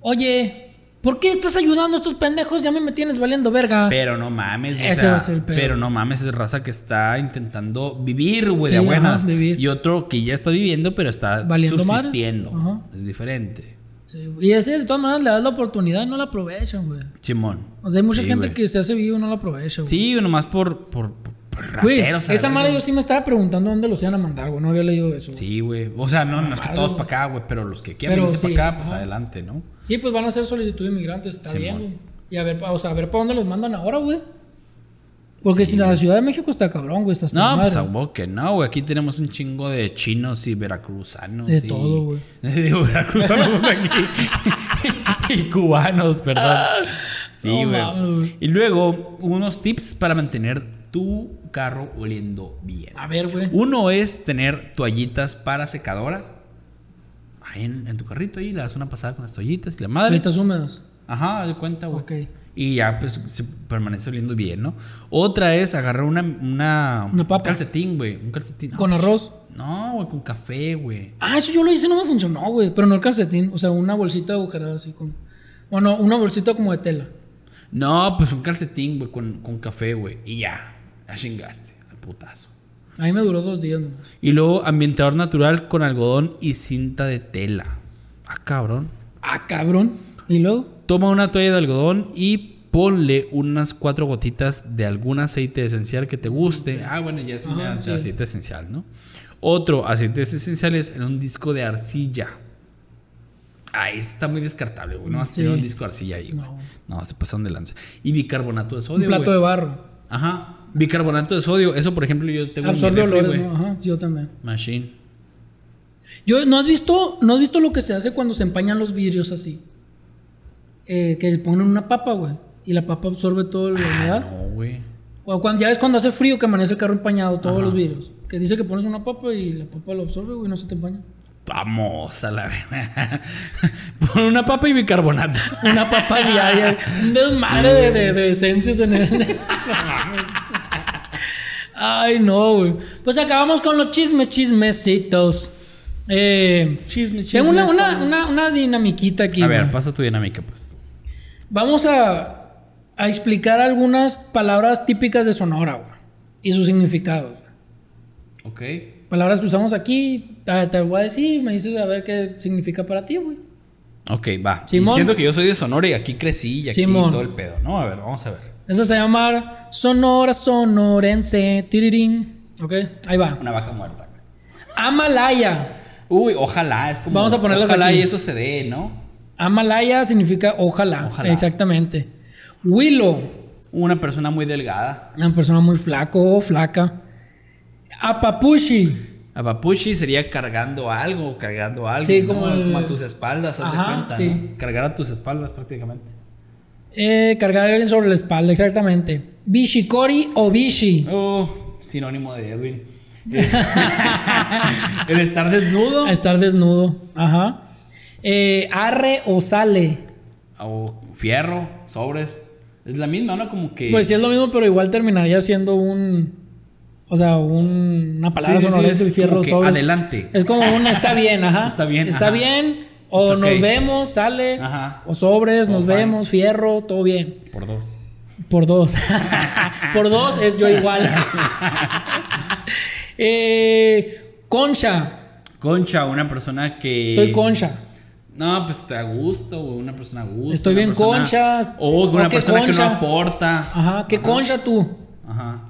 Speaker 1: oye, ¿por qué estás ayudando a estos pendejos? Ya me, tienes valiendo verga.
Speaker 2: Pero no mames, o
Speaker 1: Ese
Speaker 2: sea,
Speaker 1: va a ser el pedo.
Speaker 2: pero no mames, es raza que está intentando vivir, güey,
Speaker 1: Sí,
Speaker 2: de buenas.
Speaker 1: ajá, vivir.
Speaker 2: Y otro que ya está viviendo, pero está
Speaker 1: Valiendo
Speaker 2: subsistiendo.
Speaker 1: Ajá.
Speaker 2: Es diferente.
Speaker 1: Sí, y ese de todas maneras le das la oportunidad y no la aprovechan, güey.
Speaker 2: Simón.
Speaker 1: O sea, hay mucha
Speaker 2: Sí,
Speaker 1: gente
Speaker 2: güey.
Speaker 1: que se hace vivo y no la aprovecha, güey.
Speaker 2: Sí, nomás por, por, por,
Speaker 1: Güey, esa madre yo sí me estaba preguntando dónde los iban a mandar, güey. No había leído eso. güey.
Speaker 2: Sí, güey. O sea, no, no es que todos para acá, güey, pero los que quieran venirse
Speaker 1: sí,
Speaker 2: para acá, pues
Speaker 1: ajá.
Speaker 2: adelante, ¿no?
Speaker 1: Sí, pues van a hacer solicitud de inmigrantes, está
Speaker 2: Simón.
Speaker 1: bien, güey. Y a ver, pa- o sea, a ver para dónde los mandan ahora, güey. Porque si la Ciudad de México está cabrón, güey, está hasta
Speaker 2: No,
Speaker 1: la
Speaker 2: pues a que no, güey. Aquí tenemos un chingo de chinos y veracruzanos.
Speaker 1: De
Speaker 2: y-
Speaker 1: todo, güey.
Speaker 2: Digo, veracruzanos son aquí. y cubanos, perdón. Sí, güey. y luego, unos tips para mantener tu carro oliendo bien.
Speaker 1: A ver, güey.
Speaker 2: Uno es tener toallitas para secadora. Ahí en, en tu carrito, ahí le das una pasada con las toallitas y la madre.
Speaker 1: Toallitas húmedas.
Speaker 2: Ajá, de cuenta, güey.
Speaker 1: Ok.
Speaker 2: Y ya, pues, se permanece oliendo bien, ¿no? Otra es agarrar una... Una,
Speaker 1: Una papa.
Speaker 2: Calcetín, güey. Un calcetín.
Speaker 1: Con arroz.
Speaker 2: No, güey, con café, güey.
Speaker 1: Ah, eso yo lo hice, no me funcionó, güey. Pero no el calcetín. O sea, una bolsita agujerada así con. Bueno, una bolsita como de tela.
Speaker 2: No, pues un calcetín, güey, con, con café, güey. Y ya, ya chingaste, al putazo.
Speaker 1: A mí me duró dos días nomás.
Speaker 2: Y luego ambientador natural con algodón y cinta de tela. Ah, cabrón.
Speaker 1: Ah, cabrón. Y luego.
Speaker 2: Toma una toalla de algodón y ponle unas cuatro gotitas de algún aceite esencial que te guste. Ah, bueno, ya es un
Speaker 1: Ajá, sí.
Speaker 2: aceite esencial, ¿no? Otro, aceites esenciales en un disco de arcilla. Ah, ese está muy descartable, güey. No
Speaker 1: Sí.
Speaker 2: tener un disco de arcilla ahí, güey.
Speaker 1: No.
Speaker 2: No. se pasan de lanza. Y bicarbonato de
Speaker 1: Un
Speaker 2: sodio,
Speaker 1: plato
Speaker 2: güey.
Speaker 1: de barro.
Speaker 2: Ajá. Bicarbonato de sodio. Eso, por ejemplo, yo tengo
Speaker 1: Absorbe
Speaker 2: refri,
Speaker 1: olores,
Speaker 2: güey.
Speaker 1: ¿no? Ajá, yo también.
Speaker 2: Machine.
Speaker 1: Yo, ¿no has visto, no has visto lo que se hace cuando se empañan los vidrios así? Eh, que ponen una papa, güey. Y la papa absorbe todo la
Speaker 2: Ah,
Speaker 1: humedad.
Speaker 2: no, güey.
Speaker 1: O cuando, ya ves cuando hace frío que amanece el carro empañado, todos los vidrios. Que dice que pones una papa y la papa lo absorbe, güey, no se te empaña.
Speaker 2: Vamos a la verga. Pon una papa y bicarbonato.
Speaker 1: Una papa diaria. Un desmadre de, de, de esencias en el. Ay, no, güey. Pues acabamos con los chismes, chismecitos. Eh,
Speaker 2: Chisme,
Speaker 1: tengo una,
Speaker 2: chisme,
Speaker 1: una,
Speaker 2: son.
Speaker 1: una, una dinamiquita aquí.
Speaker 2: A ver, pasa tu dinámica, pues.
Speaker 1: Vamos a, a explicar algunas palabras típicas de Sonora, güey. Y sus significados.
Speaker 2: Ok.
Speaker 1: Palabras que usamos aquí, te, voy a decir, me dices a ver qué significa para ti, güey.
Speaker 2: Ok, va.
Speaker 1: Simón.
Speaker 2: Diciendo que yo soy de Sonora y aquí crecí y aquí
Speaker 1: Simón.
Speaker 2: todo el pedo, ¿no? A ver, vamos a ver.
Speaker 1: Esa se llama Sonora Sonorense. Tirirín. Ok, ahí va.
Speaker 2: Una vaca muerta.
Speaker 1: Amalaya.
Speaker 2: Uy, ojalá, es como.
Speaker 1: Vamos a ponerlas
Speaker 2: Ojalá
Speaker 1: aquí.
Speaker 2: y eso se dé, ¿no?
Speaker 1: Amalaya significa ojalá.
Speaker 2: Ojalá.
Speaker 1: Exactamente. Willow.
Speaker 2: Una persona muy delgada.
Speaker 1: Una persona muy flaco o flaca. Apapushi.
Speaker 2: Apapuchi sería cargando algo, cargando algo.
Speaker 1: Sí,
Speaker 2: ¿no?
Speaker 1: como el-
Speaker 2: Como a tus espaldas, haz
Speaker 1: Ajá,
Speaker 2: de cuenta.
Speaker 1: sí.
Speaker 2: ¿no? Cargar a tus espaldas prácticamente.
Speaker 1: Eh, cargar a alguien sobre la espalda, exactamente. Bishikori o Bishi.
Speaker 2: Oh, sinónimo de Edwin. El estar desnudo.
Speaker 1: Estar desnudo. Ajá. Eh, arre o sale.
Speaker 2: O fierro, sobres. Es la misma, ¿no? Como que.
Speaker 1: Pues sí es lo mismo, pero igual terminaría siendo un. O sea, un- una palabra
Speaker 2: Sí, sí, sí,
Speaker 1: sonorenta
Speaker 2: es
Speaker 1: y fierro sobre.
Speaker 2: adelante.
Speaker 1: Es como un está bien, ajá.
Speaker 2: Está bien,
Speaker 1: Está
Speaker 2: ajá.
Speaker 1: bien. O
Speaker 2: It's
Speaker 1: nos
Speaker 2: okay.
Speaker 1: vemos, sale.
Speaker 2: Ajá.
Speaker 1: O sobres,
Speaker 2: All
Speaker 1: nos
Speaker 2: fine.
Speaker 1: vemos, fierro, todo bien.
Speaker 2: Por dos.
Speaker 1: Por dos. Por dos es yo igual. eh, concha.
Speaker 2: Concha, una persona que.
Speaker 1: Estoy concha.
Speaker 2: No, pues te a gusto, güey, una persona a gusto.
Speaker 1: Estoy bien
Speaker 2: persona-
Speaker 1: concha.
Speaker 2: O una
Speaker 1: ¿O qué
Speaker 2: persona que no aporta.
Speaker 1: Ajá. ¿Qué concha tú?
Speaker 2: Ajá.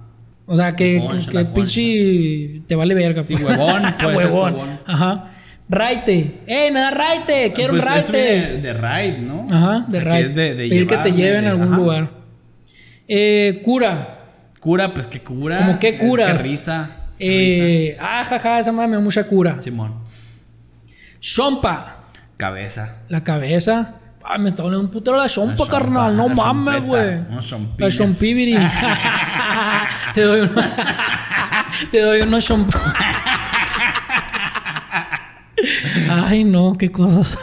Speaker 1: O sea, que,
Speaker 2: concha,
Speaker 1: que pinche te vale verga.
Speaker 2: Sí,
Speaker 1: pues.
Speaker 2: huevón, puede ser
Speaker 1: huevón. Ajá. Raite. ¡Ey, me da raite! ¡Quiero
Speaker 2: Pues
Speaker 1: un
Speaker 2: eso
Speaker 1: raite!
Speaker 2: de ride, ¿no?
Speaker 1: Ajá,
Speaker 2: O
Speaker 1: de
Speaker 2: sea, que es de, de
Speaker 1: Pedir que te lleven a algún
Speaker 2: ajá.
Speaker 1: lugar. Eh, cura.
Speaker 2: Cura, pues que cura.
Speaker 1: ¿Cómo qué
Speaker 2: Es
Speaker 1: curas?
Speaker 2: Qué risa. qué
Speaker 1: Eh, ah, jaja, esa madre me da mucha cura.
Speaker 2: risa. Simón.
Speaker 1: Chompa.
Speaker 2: Cabeza.
Speaker 1: La cabeza. Ah, me está doliendo un putero la chompa,
Speaker 2: La chompa,
Speaker 1: carnal. No mames, güey. La chompibiri. te doy uno. te doy unos chompa. Ay, no, qué cosas.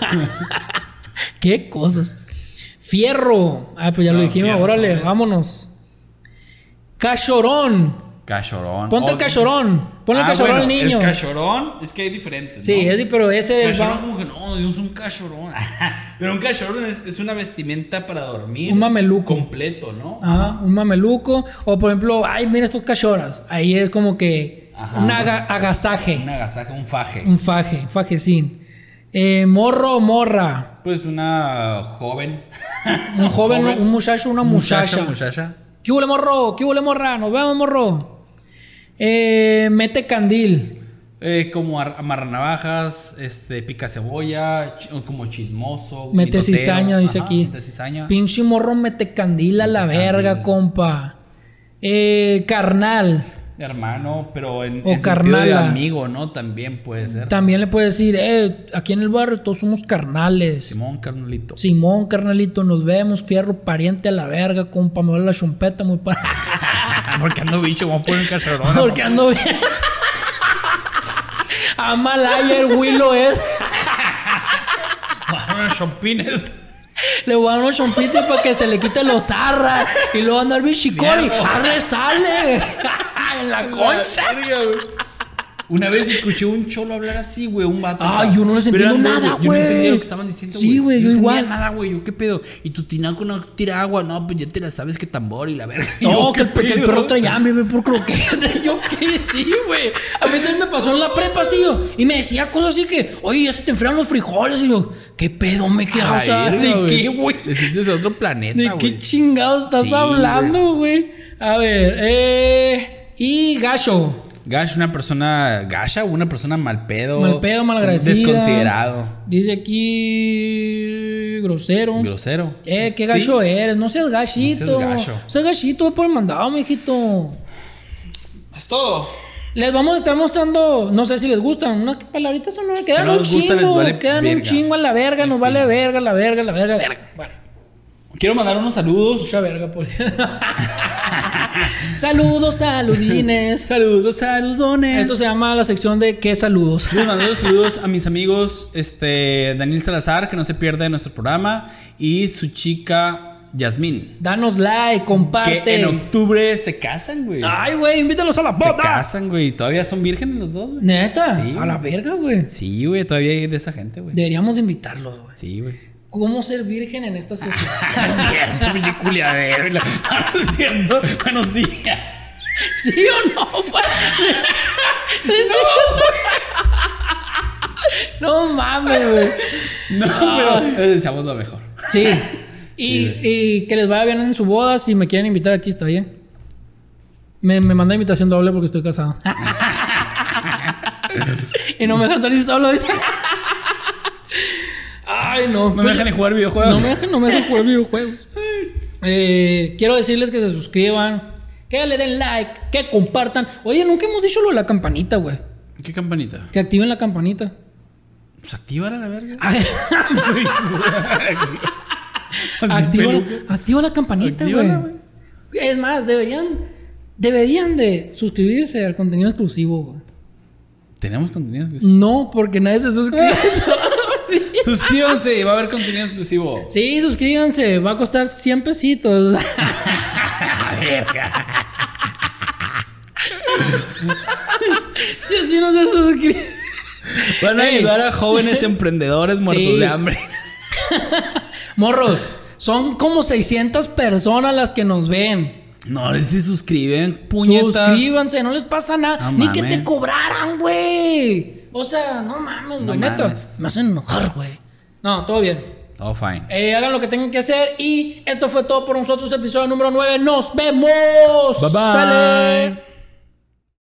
Speaker 1: qué cosas. Fierro. Ah, pues ya lo dijimos.
Speaker 2: fierro,
Speaker 1: Órale, vámonos. Cachorón.
Speaker 2: Cachorón.
Speaker 1: Ponte el cachorón. Ponle el
Speaker 2: ah,
Speaker 1: cachorón
Speaker 2: bueno,
Speaker 1: al niño.
Speaker 2: El cachorón es que hay diferentes.
Speaker 1: Sí,
Speaker 2: ¿no?
Speaker 1: es pero ese
Speaker 2: Cachorón como que no, es un cachorón. Pero un cachorón es, es una vestimenta para dormir.
Speaker 1: Un mameluco.
Speaker 2: Completo, ¿no?
Speaker 1: Ajá, un mameluco. O por ejemplo, ay, mira estos cachoras. Ahí es como que
Speaker 2: Ajá,
Speaker 1: un aga- agasaje.
Speaker 2: Un agasaje, un faje.
Speaker 1: Un faje, fajecín. Eh, morro o morra.
Speaker 2: Pues una joven.
Speaker 1: Un joven, un muchacho, una muchacha.
Speaker 2: muchacha.
Speaker 1: ¿Qué huele morro? ¿Qué huele morra? Nos vemos, morro. Eh, mete candil.
Speaker 2: Eh, como ar- amarranavajas, este, pica cebolla, como chismoso.
Speaker 1: Mete
Speaker 2: mitotero.
Speaker 1: cizaña, dice
Speaker 2: Ajá,
Speaker 1: aquí.
Speaker 2: Mete cizaña.
Speaker 1: Pinche morro mete candil a la verga, compa. Eh, carnal.
Speaker 2: Hermano, pero en,
Speaker 1: O
Speaker 2: en sentido de amigo, ¿no? También puede ser.
Speaker 1: También le puede decir, eh, aquí en el barrio todos somos carnales.
Speaker 2: Simón Carnalito.
Speaker 1: Simón, carnalito, nos vemos, fierro, pariente a la verga, compa, me la chompeta muy para.
Speaker 2: Porque ando bicho, vamos a poner un cachorrón.
Speaker 1: Porque ando bien. Amalaya el Willow es.
Speaker 2: Unos chompines.
Speaker 1: Le voy a dar unos chompitos para que se le quite los arras. Y luego andar bichicori. ¡Arre sale! En la concha.
Speaker 2: güey. Una vez escuché un cholo hablar así, güey, un vato.
Speaker 1: Ay, yo no les entiendo nada,
Speaker 2: Yo no entendía
Speaker 1: güey.
Speaker 2: lo que estaban diciendo,
Speaker 1: Sí, güey, yo
Speaker 2: no
Speaker 1: igual.
Speaker 2: nada, güey. Yo, ¿qué pedo? Y tu tinaco no tira agua. No, pues ya te la sabes que tambor y la verga.
Speaker 1: No,
Speaker 2: yo,
Speaker 1: que el,
Speaker 2: ¿qué
Speaker 1: que el
Speaker 2: pedo?
Speaker 1: perro traía hambre, güey, por croquetas. Yo qué, sí, güey. A mí también me pasó en la prepa, sí, yo, y me decía cosas así que, oye, ya se te enfriaron los frijoles. Y yo, ¿qué pedo me queda? O sea, ¿de qué, güey?
Speaker 2: Te sientes a otro planeta,
Speaker 1: ¿De
Speaker 2: güey.
Speaker 1: qué chingados estás
Speaker 2: Sí,
Speaker 1: hablando, güey? A ver, eh. Y Gacho.
Speaker 2: Gash, una persona gasha, una persona mal pedo.
Speaker 1: Mal pedo, malagradecida.
Speaker 2: Desconsiderado.
Speaker 1: Dice aquí. Grosero.
Speaker 2: Grosero.
Speaker 1: Eh, qué
Speaker 2: Sí.
Speaker 1: gacho eres. No seas gachito.
Speaker 2: No seas gacho.
Speaker 1: No seas gachito, ve por el mandado, mijito.
Speaker 2: Es todo.
Speaker 1: Les vamos a estar mostrando, no sé si les gustan, unas palabritas o no, quedan
Speaker 2: no
Speaker 1: un
Speaker 2: gusta,
Speaker 1: chingo,
Speaker 2: les vale
Speaker 1: quedan un
Speaker 2: verga.
Speaker 1: chingo a la verga, nos vale verga, la verga, la verga, verga. Bueno,
Speaker 2: Quiero mandar unos saludos.
Speaker 1: mucha verga, Dios. Saludos, saludines.
Speaker 2: Saludos, saludones.
Speaker 1: Esto se llama la sección de qué saludos.
Speaker 2: Quiero mandar saludos a mis amigos, este, Daniel Salazar, que no se pierde nuestro programa, y su chica Yasmín.
Speaker 1: Danos like, comparte.
Speaker 2: Que en octubre se casan, güey.
Speaker 1: Ay, güey, invítalos a la
Speaker 2: se
Speaker 1: boda.
Speaker 2: casan, güey. Todavía son vírgenes los dos, güey.
Speaker 1: Neta,
Speaker 2: Sí.
Speaker 1: a la verga, güey.
Speaker 2: Sí, güey. Todavía hay de esa gente, güey.
Speaker 1: Deberíamos invitarlos, güey.
Speaker 2: Sí, güey.
Speaker 1: ¿Cómo ser virgen en esta sociedad?
Speaker 2: cierto, pinche culiadero. No es cierto. Bueno, sí.
Speaker 1: ¿Sí o no? pa? No, mames, güey.
Speaker 2: No, pero les deseamos lo mejor.
Speaker 1: Sí. Y, y que les vaya bien en su boda. Si me quieren invitar aquí, está bien. Me, me manda invitación doble porque estoy casado. y no me dejan salir solo. Ay, no.
Speaker 2: No me
Speaker 1: Pues-
Speaker 2: dejan ni jugar videojuegos.
Speaker 1: No me dejan, no me dejan jugar videojuegos. Eh, quiero decirles que se suscriban, que le den like, que compartan. Oye, nunca hemos dicho lo de la campanita, güey.
Speaker 2: ¿Qué campanita?
Speaker 1: Que activen la campanita.
Speaker 2: Pues activa la verga.
Speaker 1: activa,
Speaker 2: peluca.
Speaker 1: activa la campanita,
Speaker 2: Actívala,
Speaker 1: güey. Es más, deberían, deberían de suscribirse al contenido exclusivo, güey.
Speaker 2: ¿Tenemos contenido exclusivo?
Speaker 1: No, porque nadie se suscribe.
Speaker 2: Suscríbanse, va a haber contenido exclusivo.
Speaker 1: sí, suscríbanse. Va a costar 100 pesitos. Si así no se suscribe.
Speaker 2: Van a
Speaker 1: Ey.
Speaker 2: ayudar a jóvenes emprendedores muertos
Speaker 1: Sí.
Speaker 2: de hambre.
Speaker 1: Morros, son como 600 personas las que nos ven.
Speaker 2: No, se suscriben, puñetas.
Speaker 1: Suscríbanse, no les pasa nada.
Speaker 2: No
Speaker 1: Ni que te cobraran, güey. O sea, no mames,
Speaker 2: No
Speaker 1: neta.
Speaker 2: mames.
Speaker 1: Me hacen enojar, güey. No, todo bien.
Speaker 2: Oh, fine.
Speaker 1: Eh, hagan lo que tengan que hacer. Y esto fue todo por nosotros, episodio número 9. Nos vemos.
Speaker 2: Bye bye.
Speaker 1: Sale.